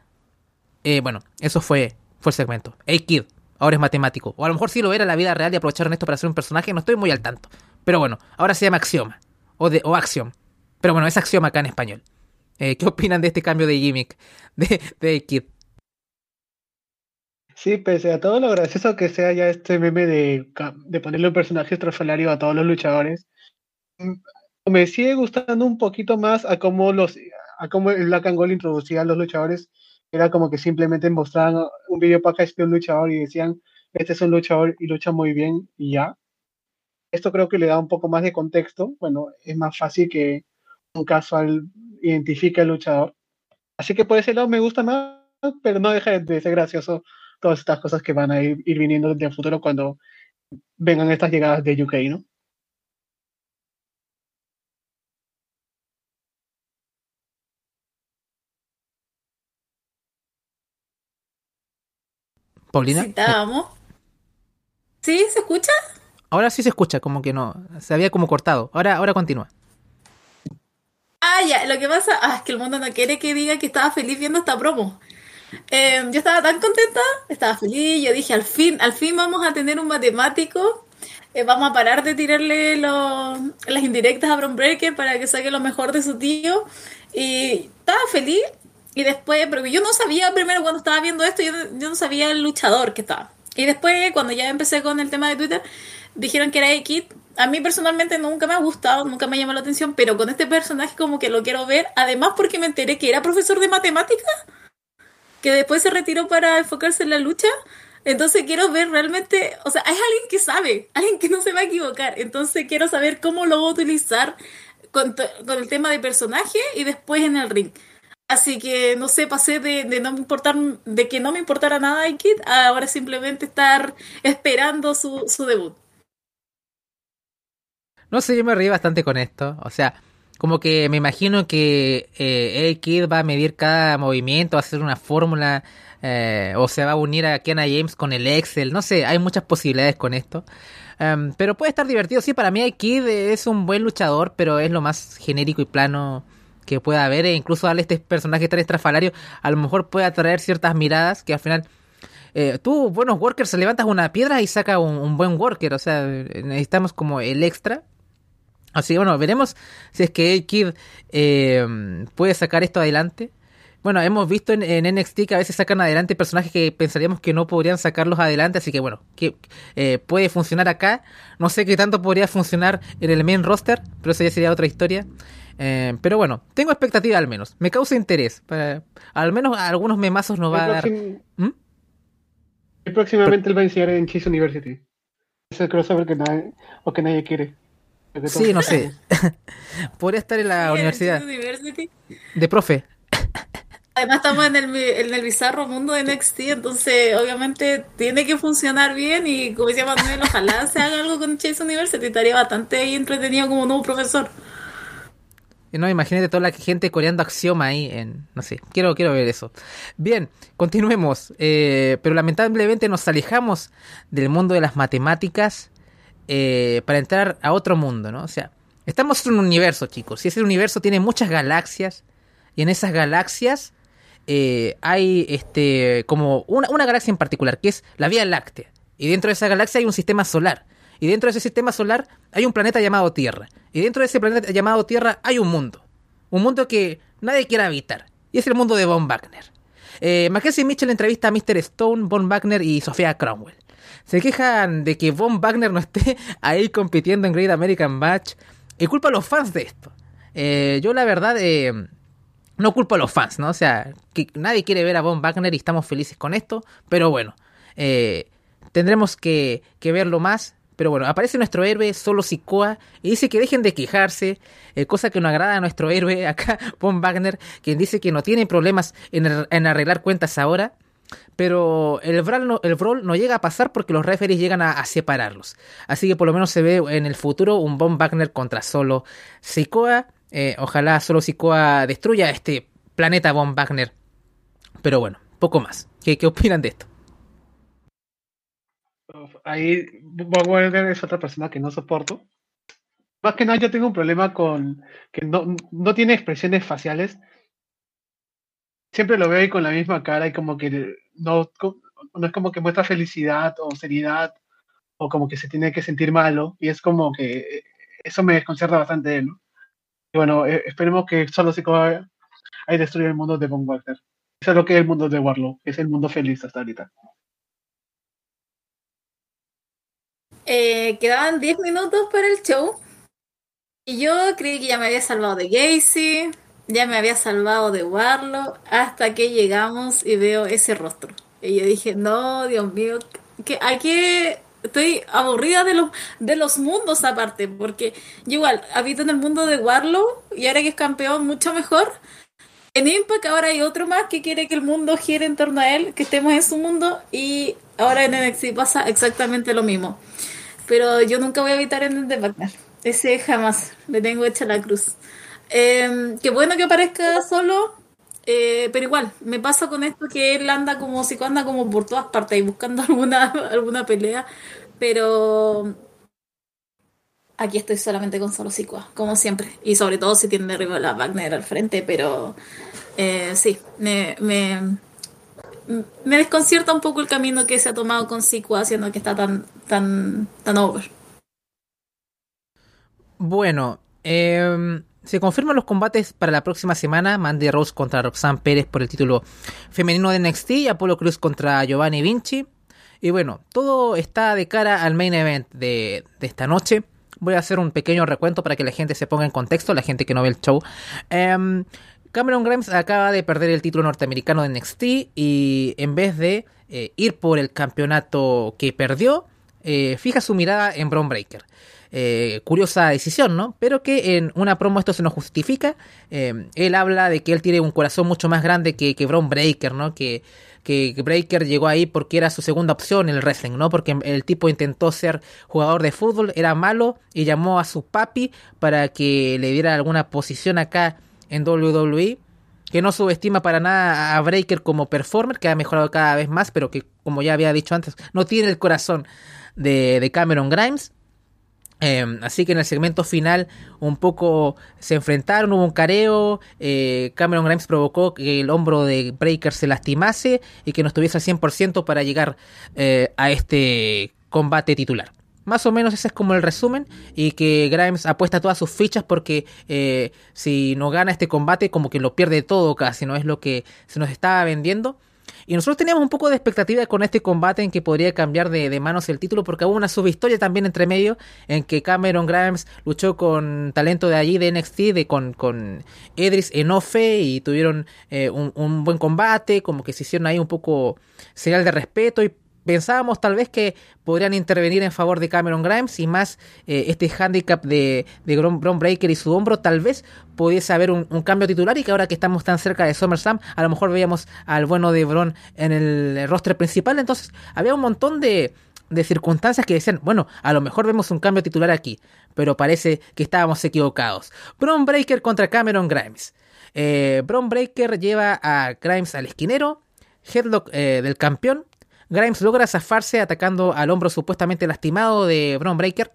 Eh, bueno, eso fue, fue el segmento. Hey Kid, ahora es matemático. O a lo mejor sí lo era en la vida real y aprovecharon esto para hacer un personaje, no estoy muy al tanto. Pero bueno, ahora se llama axioma. O, de, o axiom. Pero bueno, es axioma acá en español. Eh, ¿Qué opinan de este cambio de gimmick de, de Kid? Sí, pese a todo lo gracioso que sea ya este meme de, de ponerle un personaje estrafalario a todos los luchadores, mm, me sigue gustando un poquito más a cómo los a cómo el Black and Gold introducía a los luchadores. Era como que simplemente mostraban un video para que un luchador y decían, este es un luchador y lucha muy bien y ya. Esto creo que le da un poco más de contexto. Bueno, es más fácil que un casual identifique al luchador. Así que por ese lado me gusta más, pero no deja de ser gracioso todas estas cosas que van a ir, viniendo desde el futuro cuando vengan estas llegadas de UK, ¿no? Paulina. ¿Sí? ¿Se escucha? Ahora sí se escucha, como que no. Se había como cortado. Ahora, ahora continúa. Ah, ya. Lo que pasa ah, es que el mundo no quiere que diga que estaba feliz viendo esta promo. Em, yo estaba tan contenta, estaba feliz, yo dije, al fin, al fin vamos a tener un matemático, eh, vamos a parar de tirarle las indirectas a Bron Breaker para que saque lo mejor de su tío. Y estaba feliz, y después, pero yo no sabía primero cuando estaba viendo esto, yo, no sabía el luchador que estaba. Y después, cuando ya empecé con el tema de Twitter, dijeron que era X. A mí personalmente nunca me ha gustado, nunca me llamó la atención, pero con este personaje como que lo quiero ver. Además porque me enteré que era profesor de matemáticas que después se retiró para enfocarse en la lucha. Entonces quiero ver realmente, o sea, es alguien que sabe, alguien que no se va a equivocar. Entonces quiero saber cómo lo va a utilizar con, el tema de personaje y después en el ring. Así que no sé, pasé de, no me importar, de que no me importara nada Kid a ahora simplemente estar esperando su, su debut. No sé, yo me reí bastante con esto. O sea, como que me imagino que eh, Kid va a medir cada movimiento, va a hacer una fórmula, eh, o se va a unir a Kenna James con el Excel, no sé, hay muchas posibilidades con esto. Em, pero puede estar divertido, sí, para mí el Kid es un buen luchador, pero es lo más genérico y plano que pueda haber, e incluso darle este personaje tan estrafalario, a lo mejor puede atraer ciertas miradas que al final... Eh, tú, buenos workers, levantas una piedra y saca un buen worker, o sea, necesitamos como el extra Así que bueno, veremos si es que Kid eh, puede sacar esto adelante. Bueno, hemos visto en, NXT que a veces sacan adelante personajes que pensaríamos que no podrían sacarlos adelante, así que bueno, que eh, puede funcionar acá. No sé qué tanto podría funcionar en el main roster, pero eso ya sería otra historia. Eh, pero bueno, tengo expectativa al menos. Me causa interés. al menos algunos memazos nos va a dar. ¿Mm? Y próximamente él va a enseñar en Chase University. Es el crossover que nadie, o que nadie quiere. Sí, no sé. Podría estar en la universidad. De profe. Además estamos en el, en el bizarro mundo de NXT, entonces obviamente tiene que funcionar bien y como decía Manuel, ojalá se haga algo con Chase University, estaría bastante entretenido como nuevo profesor. No, imagínate toda la gente coreando axioma ahí en... No sé, quiero, quiero ver eso. Bien, continuemos. Eh, pero lamentablemente nos alejamos del mundo de las matemáticas eh, para entrar a otro mundo, ¿no? O sea, estamos en un universo, chicos. Y ese universo tiene muchas galaxias. Y en esas galaxias eh, hay este como una, una galaxia en particular, que es la Vía Láctea. Y dentro de esa galaxia hay un sistema solar. Y dentro de ese sistema solar hay un planeta llamado Tierra. Y dentro de ese planeta llamado Tierra hay un mundo. Un mundo que nadie quiere habitar. Y es el mundo de Von Wagner. Eh, Mackenzie Mitchell entrevista a Mr. Stone, Von Wagner y Sofía Cromwell. Se quejan de que Von Wagner no esté ahí compitiendo en Great American Match. Y culpa a los fans de esto. Eh, yo la verdad eh, no culpo a los fans, ¿no? O sea, que nadie quiere ver a Von Wagner y estamos felices con esto. Pero bueno, eh, tendremos que, que verlo más. Pero bueno, aparece nuestro héroe, solo Sikoa, y dice que dejen de quejarse, eh, cosa que no agrada a nuestro héroe acá, Von Wagner, quien dice que no tiene problemas en, arreglar cuentas ahora, pero el brawl, no, el brawl no llega a pasar porque los referees llegan a, separarlos. Así que por lo menos se ve en el futuro un Von Wagner contra solo Sikoa. Eh, ojalá solo Sikoa destruya este planeta Von Wagner. Pero bueno, poco más. ¿Qué, opinan de esto? ahí Bob es otra persona que no soporto. Más que nada yo tengo un problema con que no, no tiene expresiones faciales. Siempre lo veo ahí con la misma cara y como que no, no es como que muestra felicidad o seriedad o como que se tiene que sentir malo y es como que eso me desconcierta bastante de él. Y bueno, eh, esperemos que solo se ahí destruya el mundo de Von Walter. Eso es lo que es el mundo de Warlow, es el mundo feliz hasta ahorita. Eh, quedaban 10 minutos para el show. Y yo creí que ya me había salvado de Gacy, ya me había salvado de Warlock, hasta que llegamos y veo ese rostro. Y yo dije, no, Dios mío, que aquí estoy aburrida de los, de los mundos aparte, porque yo igual habito en el mundo de Warlock y ahora que es campeón, mucho mejor. En Impact ahora hay otro más que quiere que el mundo gire en torno a él, que estemos en su mundo, y ahora en NXT pasa exactamente lo mismo. Pero yo nunca voy a evitar en el de Wagner. Ese jamás. Le tengo hecha la cruz. Eh, qué bueno que aparezca solo. Eh, pero igual, me pasa con esto que él anda como si anda como por todas partes y buscando alguna, alguna pelea. Pero aquí estoy solamente con solo Sikoa, como siempre. Y sobre todo si tiene arriba la Wagner al frente, pero eh, sí, me, me, me desconcierta un poco el camino que se ha tomado con Siku haciendo que está tan, tan, tan over. Bueno, eh, se confirman los combates para la próxima semana. Mandy Rose contra Roxanne Pérez por el título femenino de NXT y Apolo Cruz contra Giovanni Vinci. Y bueno, todo está de cara al main event de, esta noche. Voy a hacer un pequeño recuento para que la gente se ponga en contexto, la gente que no ve el show. Eh, Cameron Grimes acaba de perder el título norteamericano de NXT y en vez de eh, ir por el campeonato que perdió, eh, fija su mirada en Braun Breaker. Eh, curiosa decisión, ¿no? Pero que en una promo esto se nos justifica. él habla de que él tiene un corazón mucho más grande que, que Breaker, ¿no? Que, que Breaker llegó ahí porque era su segunda opción en el wrestling, ¿no? Porque el tipo intentó ser jugador de fútbol, era malo y llamó a su papi para que le diera alguna posición acá en WWE, que no subestima para nada a Breaker como performer, que ha mejorado cada vez más, pero que, como ya había dicho antes, no tiene el corazón de, Cameron Grimes. Em, así que en el segmento final un poco se enfrentaron, hubo un careo, eh, Cameron Grimes provocó que el hombro de Breaker se lastimase y que no estuviese al 100% para llegar eh, a este combate titular. Más o menos ese es como el resumen y que Grimes apuesta todas sus fichas porque eh, si no gana este combate como que lo pierde todo casi, no es lo que se nos estaba vendiendo. Y nosotros teníamos un poco de expectativa con este combate en que podría cambiar de, manos el título porque hubo una subhistoria también entre medio en que Cameron Grimes luchó con talento de allí de NXT, de con, con Edris Enofe y tuvieron eh, un, un, buen combate, como que se hicieron ahí un poco señal de respeto y pensábamos tal vez que podrían intervenir en favor de Cameron Grimes y más eh, este handicap de, de Bron Breaker y su hombro, tal vez pudiese haber un, cambio titular y que ahora que estamos tan cerca de SummerSlam, a lo mejor veíamos al bueno de Bron en el roster principal. Entonces, había un montón de, circunstancias que decían, bueno, a lo mejor vemos un cambio titular aquí, pero parece que estábamos equivocados. Bron Breaker contra Cameron Grimes. Eh, Bron Breaker lleva a Grimes al esquinero, headlock eh, del campeón, Grimes logra zafarse atacando al hombro supuestamente lastimado de Bron Breaker.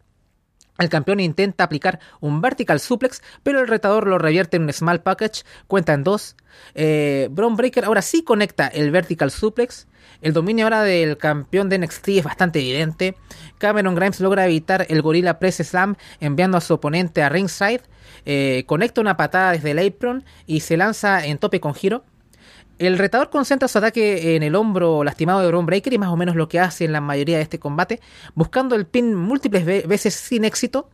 El campeón intenta aplicar un vertical suplex, pero el retador lo revierte en un small package, cuenta en dos. Eh, Breaker ahora sí conecta el vertical suplex. El dominio ahora del campeón de NXT es bastante evidente. Cameron Grimes logra evitar el Gorilla Press Slam enviando a su oponente a ringside. Eh, conecta una patada desde el apron y se lanza en tope con giro. El retador concentra su ataque en el hombro lastimado de Bron Breaker y más o menos lo que hace en la mayoría de este combate, buscando el pin múltiples veces sin éxito.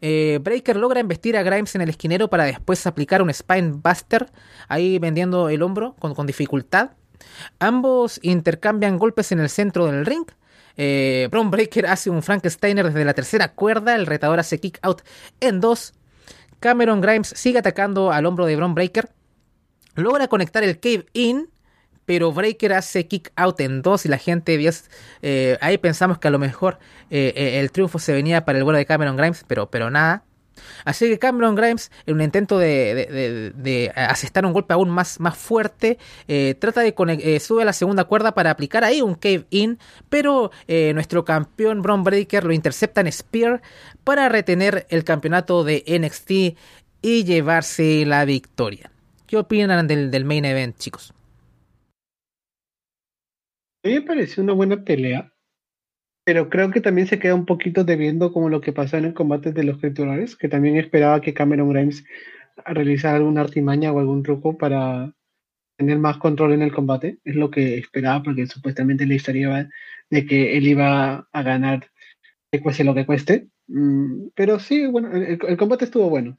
Eh, Breaker logra investir a Grimes en el esquinero para después aplicar un Spine Buster, ahí vendiendo el hombro con, dificultad. Ambos intercambian golpes en el centro del ring. Eh, Bron Breaker hace un Frankensteiner desde la tercera cuerda, el retador hace kick out en dos. Cameron Grimes sigue atacando al hombro de Bron Breaker logra conectar el cave in, pero Breaker hace kick out en dos y la gente eh, ahí pensamos que a lo mejor eh, eh, el triunfo se venía para el vuelo de Cameron Grimes, pero, pero nada. Así que Cameron Grimes, en un intento de, asestar un golpe aún más, más fuerte, trata de sube a la segunda cuerda para aplicar ahí un cave in, pero nuestro campeón Bron Breaker lo intercepta en Spear para retener el campeonato de NXT y llevarse la victoria. ¿Qué opinan del, del main event, chicos? A mí me pareció una buena pelea, pero creo que también se queda un poquito debiendo como lo que pasó en el combate de los titulares, que también esperaba que Cameron Grimes realizara alguna artimaña o algún truco para tener más control en el combate. Es lo que esperaba, porque supuestamente la historia de que él iba a ganar, cueste lo que cueste. Mm, pero sí, bueno, el combate estuvo bueno.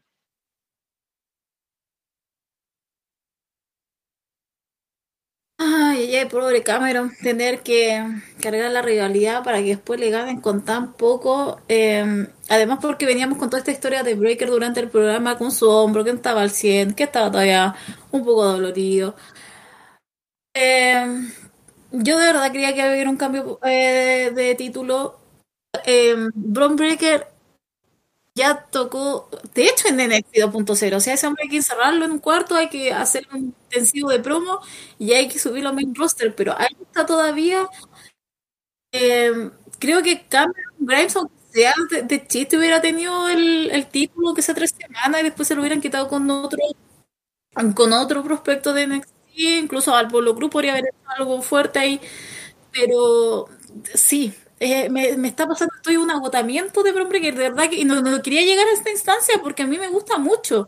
Ay, pobre Cameron, tener que cargar la rivalidad para que después le ganen con tan poco. Em, además, porque veníamos con toda esta historia de Breaker durante el programa con su hombro, que estaba al 100, que estaba todavía un poco dolorido. Em, yo de verdad creía que había un cambio eh, de título. Eh, Breaker ya tocó, de hecho en NXT 2.0, o sea, ese hombre hay que encerrarlo en un cuarto, hay que hacer un intensivo de promo y hay que subirlo a main roster, pero ahí está todavía. Eh, creo que Cameron Grimes, aunque sea de, chiste, hubiera tenido el, título que sea tres semanas y después se lo hubieran quitado con otro con otro prospecto de NXT, incluso al Polo Cruz podría haber hecho algo fuerte ahí, pero sí, eh, me, está pasando, estoy un agotamiento de Bron Breaker, de verdad que no, no, quería llegar a esta instancia porque a mí me gusta mucho.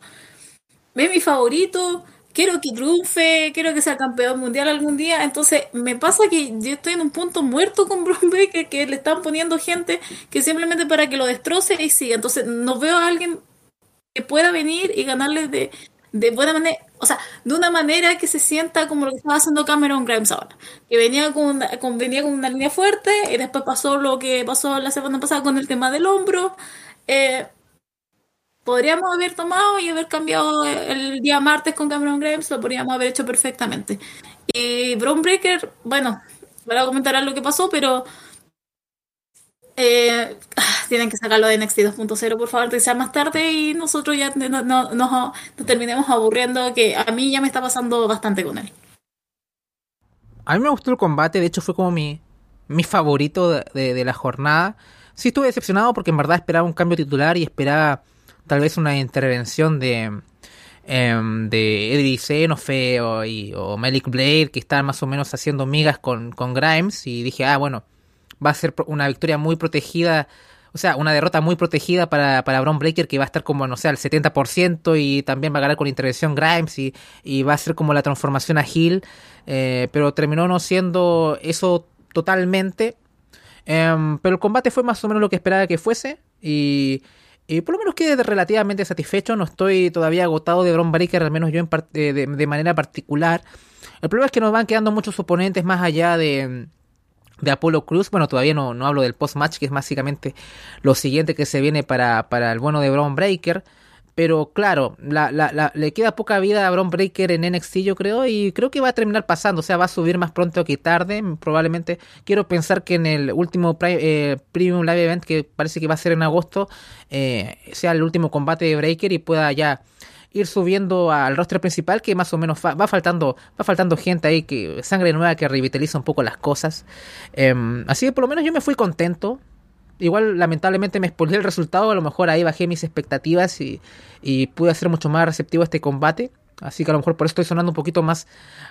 Es mi favorito, quiero que triunfe, quiero que sea campeón mundial algún día. Entonces, me pasa que yo estoy en un punto muerto con Bron Breaker, que le están poniendo gente que simplemente para que lo destroce y siga. Entonces, no veo a alguien que pueda venir y ganarle de, de buena manera, o sea, de una manera que se sienta como lo que estaba haciendo Cameron Grimes ahora, que venía con, una, con, venía con una línea fuerte y después pasó lo que pasó la semana pasada con el tema del hombro. Eh, podríamos haber tomado y haber cambiado el día martes con Cameron Grimes, lo podríamos haber hecho perfectamente. Y Brown Breaker, bueno, a comentar lo que pasó, pero eh, tienen que sacarlo de NXT 2.0, por favor, que sea más tarde y nosotros ya no, no, nos terminemos aburriendo, que a mí ya me está pasando bastante con él. A mí me gustó el combate, de hecho fue como mi, mi favorito de, la jornada. Sí estuve decepcionado porque en verdad esperaba un cambio titular y esperaba tal vez una intervención de, em, de Xenofe o, o Malik Blade que estaban más o menos haciendo migas con Grimes y dije, ah, bueno, va a ser una victoria muy protegida, o sea, una derrota muy protegida para, para Braun Breaker que va a estar como, no sé, al 70% y también va a ganar con intervención Grimes y, y va a ser como la transformación a Hill, eh, pero terminó no siendo eso totalmente. Em, pero el combate fue más o menos lo que esperaba que fuese y... Y por lo menos quedé relativamente satisfecho. No estoy todavía agotado de Braun Breaker, al menos yo en de, de, manera particular. El problema es que nos van quedando muchos oponentes más allá de, de Apollo Cruz. Bueno, todavía no, no hablo del post-match, que es básicamente lo siguiente que se viene para, para el bueno de Braun Breaker. Pero claro, la, la, le queda poca vida a Braun Breaker en NXT, yo creo, y creo que va a terminar pasando. O sea, va a subir más pronto que tarde. Probablemente quiero pensar que en el último eh, Premium Live Event, que parece que va a ser en agosto, eh, sea el último combate de Breaker y pueda ya ir subiendo al rostro principal que más o menos va, faltando va faltando gente ahí que sangre nueva que revitaliza un poco las cosas. Em, así que por lo menos yo me fui contento. Igual lamentablemente me spoilé el resultado. A lo mejor ahí bajé mis expectativas y, y pude ser mucho más receptivo a este combate Así que a lo mejor por eso estoy sonando un poquito más,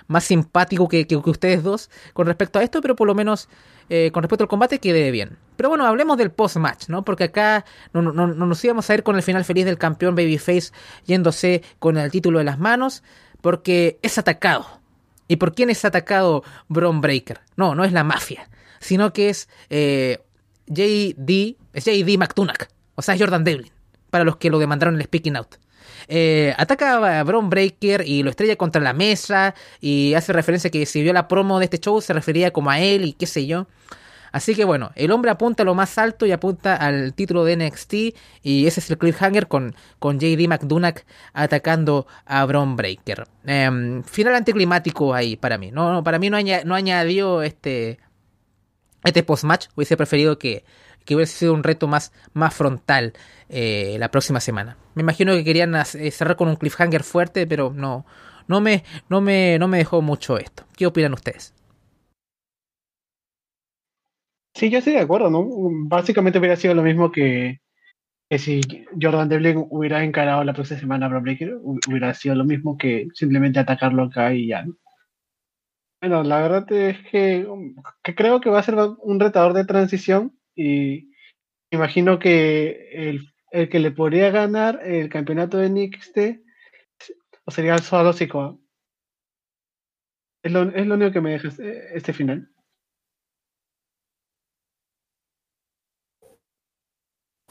más simpático que, que, ustedes dos con respecto a esto, pero por lo menos eh, con respecto al combate quede bien. Pero bueno, hablemos del post-match, ¿no? Porque acá no, no, no, nos íbamos a ir con el final feliz del campeón Babyface yéndose con el título de las manos, porque es atacado. ¿Y por quién es atacado Bron Breaker? No, no es la mafia, sino que es eh, JD, es JD McTunack, o sea, Jordan Devlin, para los que lo demandaron en el Speaking Out. Eh, ataca a Braun Breaker y lo estrella contra la mesa y hace referencia que si vio la promo de este show se refería como a él y qué sé yo. Así que bueno, el hombre apunta a lo más alto y apunta al título de NXT y ese es el cliffhanger con, con JD McDonough atacando a Braun Breaker. Em, final anticlimático ahí para mí. No, para mí no, no añadió este, este post-match. Hubiese preferido que, que hubiese sido un reto más, más frontal eh, la próxima semana. Me imagino que querían eh, cerrar con un cliffhanger fuerte, pero no, no me, no me, no me dejó mucho esto. ¿Qué opinan ustedes? Sí, yo estoy de acuerdo, ¿no? Básicamente hubiera sido lo mismo que, que si Jordan Devlin hubiera encarado la próxima semana a Bron Breaker, hubiera sido lo mismo que simplemente atacarlo acá y ya, Bueno, la verdad es que, que, creo que va a ser un retador de transición y imagino que el, el que le podría ganar el campeonato de NXT sería el solo Sikoa. Es lo, es lo único que me deja este, este final.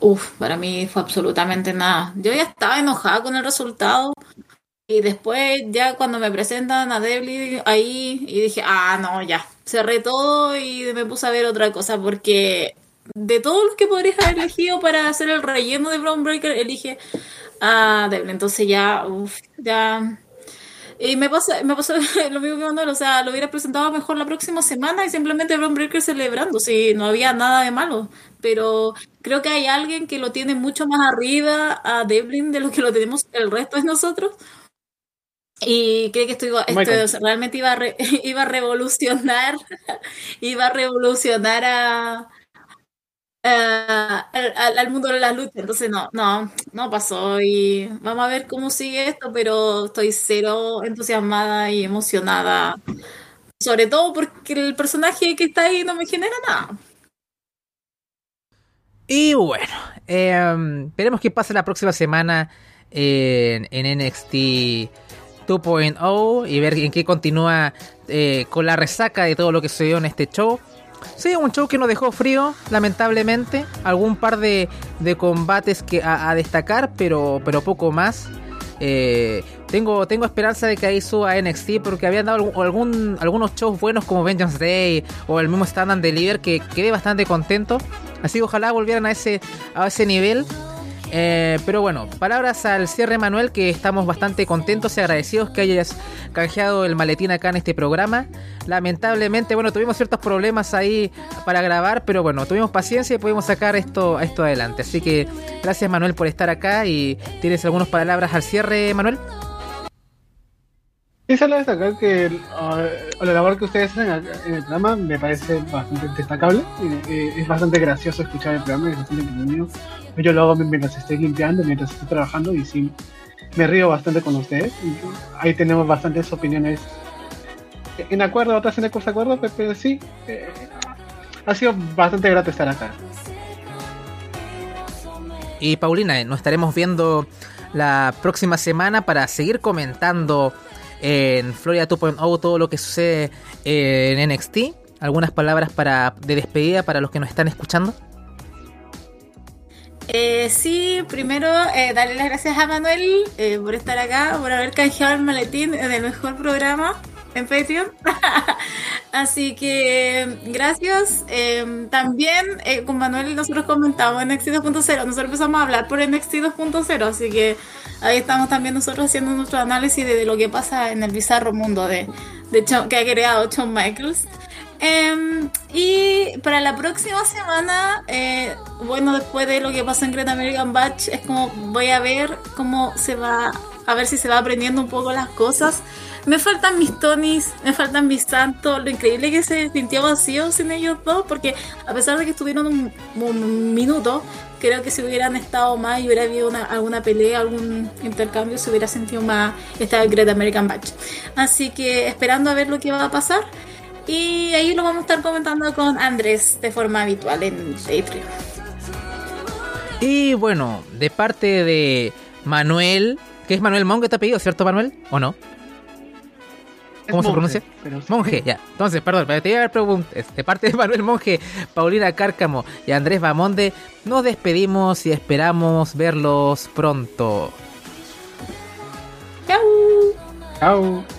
Uf, para mí fue absolutamente nada. Yo ya estaba enojada con el resultado y después ya cuando me presentan a Devlin ahí y dije, ah, no, ya, cerré todo y me puse a ver otra cosa porque de todos los que podrías haber elegido para hacer el relleno de Brown Breaker, elige a Devlin. Entonces ya, uff, ya. Y me pasa, me pasó lo mismo que Manuel, o sea, lo hubiera presentado mejor la próxima semana y simplemente Brown Breaker celebrando, si no había nada de malo. Pero creo que hay alguien que lo tiene mucho más arriba a Devlin de lo que lo tenemos el resto de nosotros. Y creo que esto, esto realmente iba a, iba a revolucionar, iba a revolucionar a, al, mundo de la lucha. Entonces, no, no, no pasó. Y vamos a ver cómo sigue esto, pero estoy cero entusiasmada y emocionada. Sobre todo porque el personaje que está ahí no me genera nada. Y bueno, em, veremos qué pasa la próxima semana en, en NXT 2.0 y ver en qué continúa eh, con la resaca de todo lo que sucedió en este show. Sí, un show que nos dejó frío, lamentablemente. Algún par de, combates que a, destacar, pero, pero poco más. Eh, tengo, tengo esperanza de que ahí suba NXT porque habían dado algún, algunos shows buenos como Vengeance Day o el mismo Stand and Deliver que quedé bastante contento. Así ojalá volvieran a ese, a ese nivel. Eh, pero bueno, palabras al cierre, Manuel, que estamos bastante contentos y agradecidos que hayas canjeado el maletín acá en este programa. Lamentablemente, bueno, tuvimos ciertos problemas ahí para grabar, pero bueno, tuvimos paciencia y pudimos sacar esto, esto adelante. Así que gracias, Manuel, por estar acá y tienes algunas palabras al cierre, Manuel. Sí, solo destacar que la labor que ustedes hacen en el programa me parece bastante destacable. es bastante gracioso escuchar el programa, es bastante entretenido. Yo lo hago mientras estoy limpiando, mientras estoy trabajando y sí, me río bastante con ustedes. Ahí tenemos bastantes opiniones en acuerdo, otras en desacuerdo, pero sí, eh, ha sido bastante grato estar acá. Y Paulina, nos estaremos viendo la próxima semana para seguir comentando en Florida 2.0 todo lo que sucede en NXT. ¿Algunas palabras para, de despedida para los que nos están escuchando? Eh, sí, primero eh, darle las gracias a Manuel eh, por estar acá, por haber canjeado el maletín del mejor programa en Patreon. Así que gracias. Eh, también eh, con Manuel nosotros comentamos en NXT 2.0. Nosotros empezamos a hablar por NXT 2.0. Así que ahí estamos también nosotros haciendo nuestro análisis de, lo que pasa en el bizarro mundo de, de que ha creado Shawn Michaels. Em, y para la próxima semana, eh, bueno, después de lo que pasó en Great American Batch, es como voy a ver cómo se va, a ver si se va aprendiendo un poco las cosas. Me faltan mis Tonys, me faltan mis Santos, lo increíble que se sintió vacío sin ellos dos, porque a pesar de que estuvieron un, minuto, creo que si hubieran estado más y hubiera habido alguna pelea, algún intercambio, se hubiera sentido más esta Great American Batch. Así que esperando a ver lo que va a pasar. Y ahí lo vamos a estar comentando con Andrés de forma habitual en Patreon. Y bueno, de parte de Manuel, que es Manuel Monge, te ha pedido, ¿cierto, Manuel? ¿O no? ¿Cómo se pronuncia? Monje, ya. Entonces, perdón, te voy a preguntas. De parte de Manuel Monje, Paulina Cárcamo y Andrés Bamonde, nos despedimos y esperamos verlos pronto. Chao. Chao.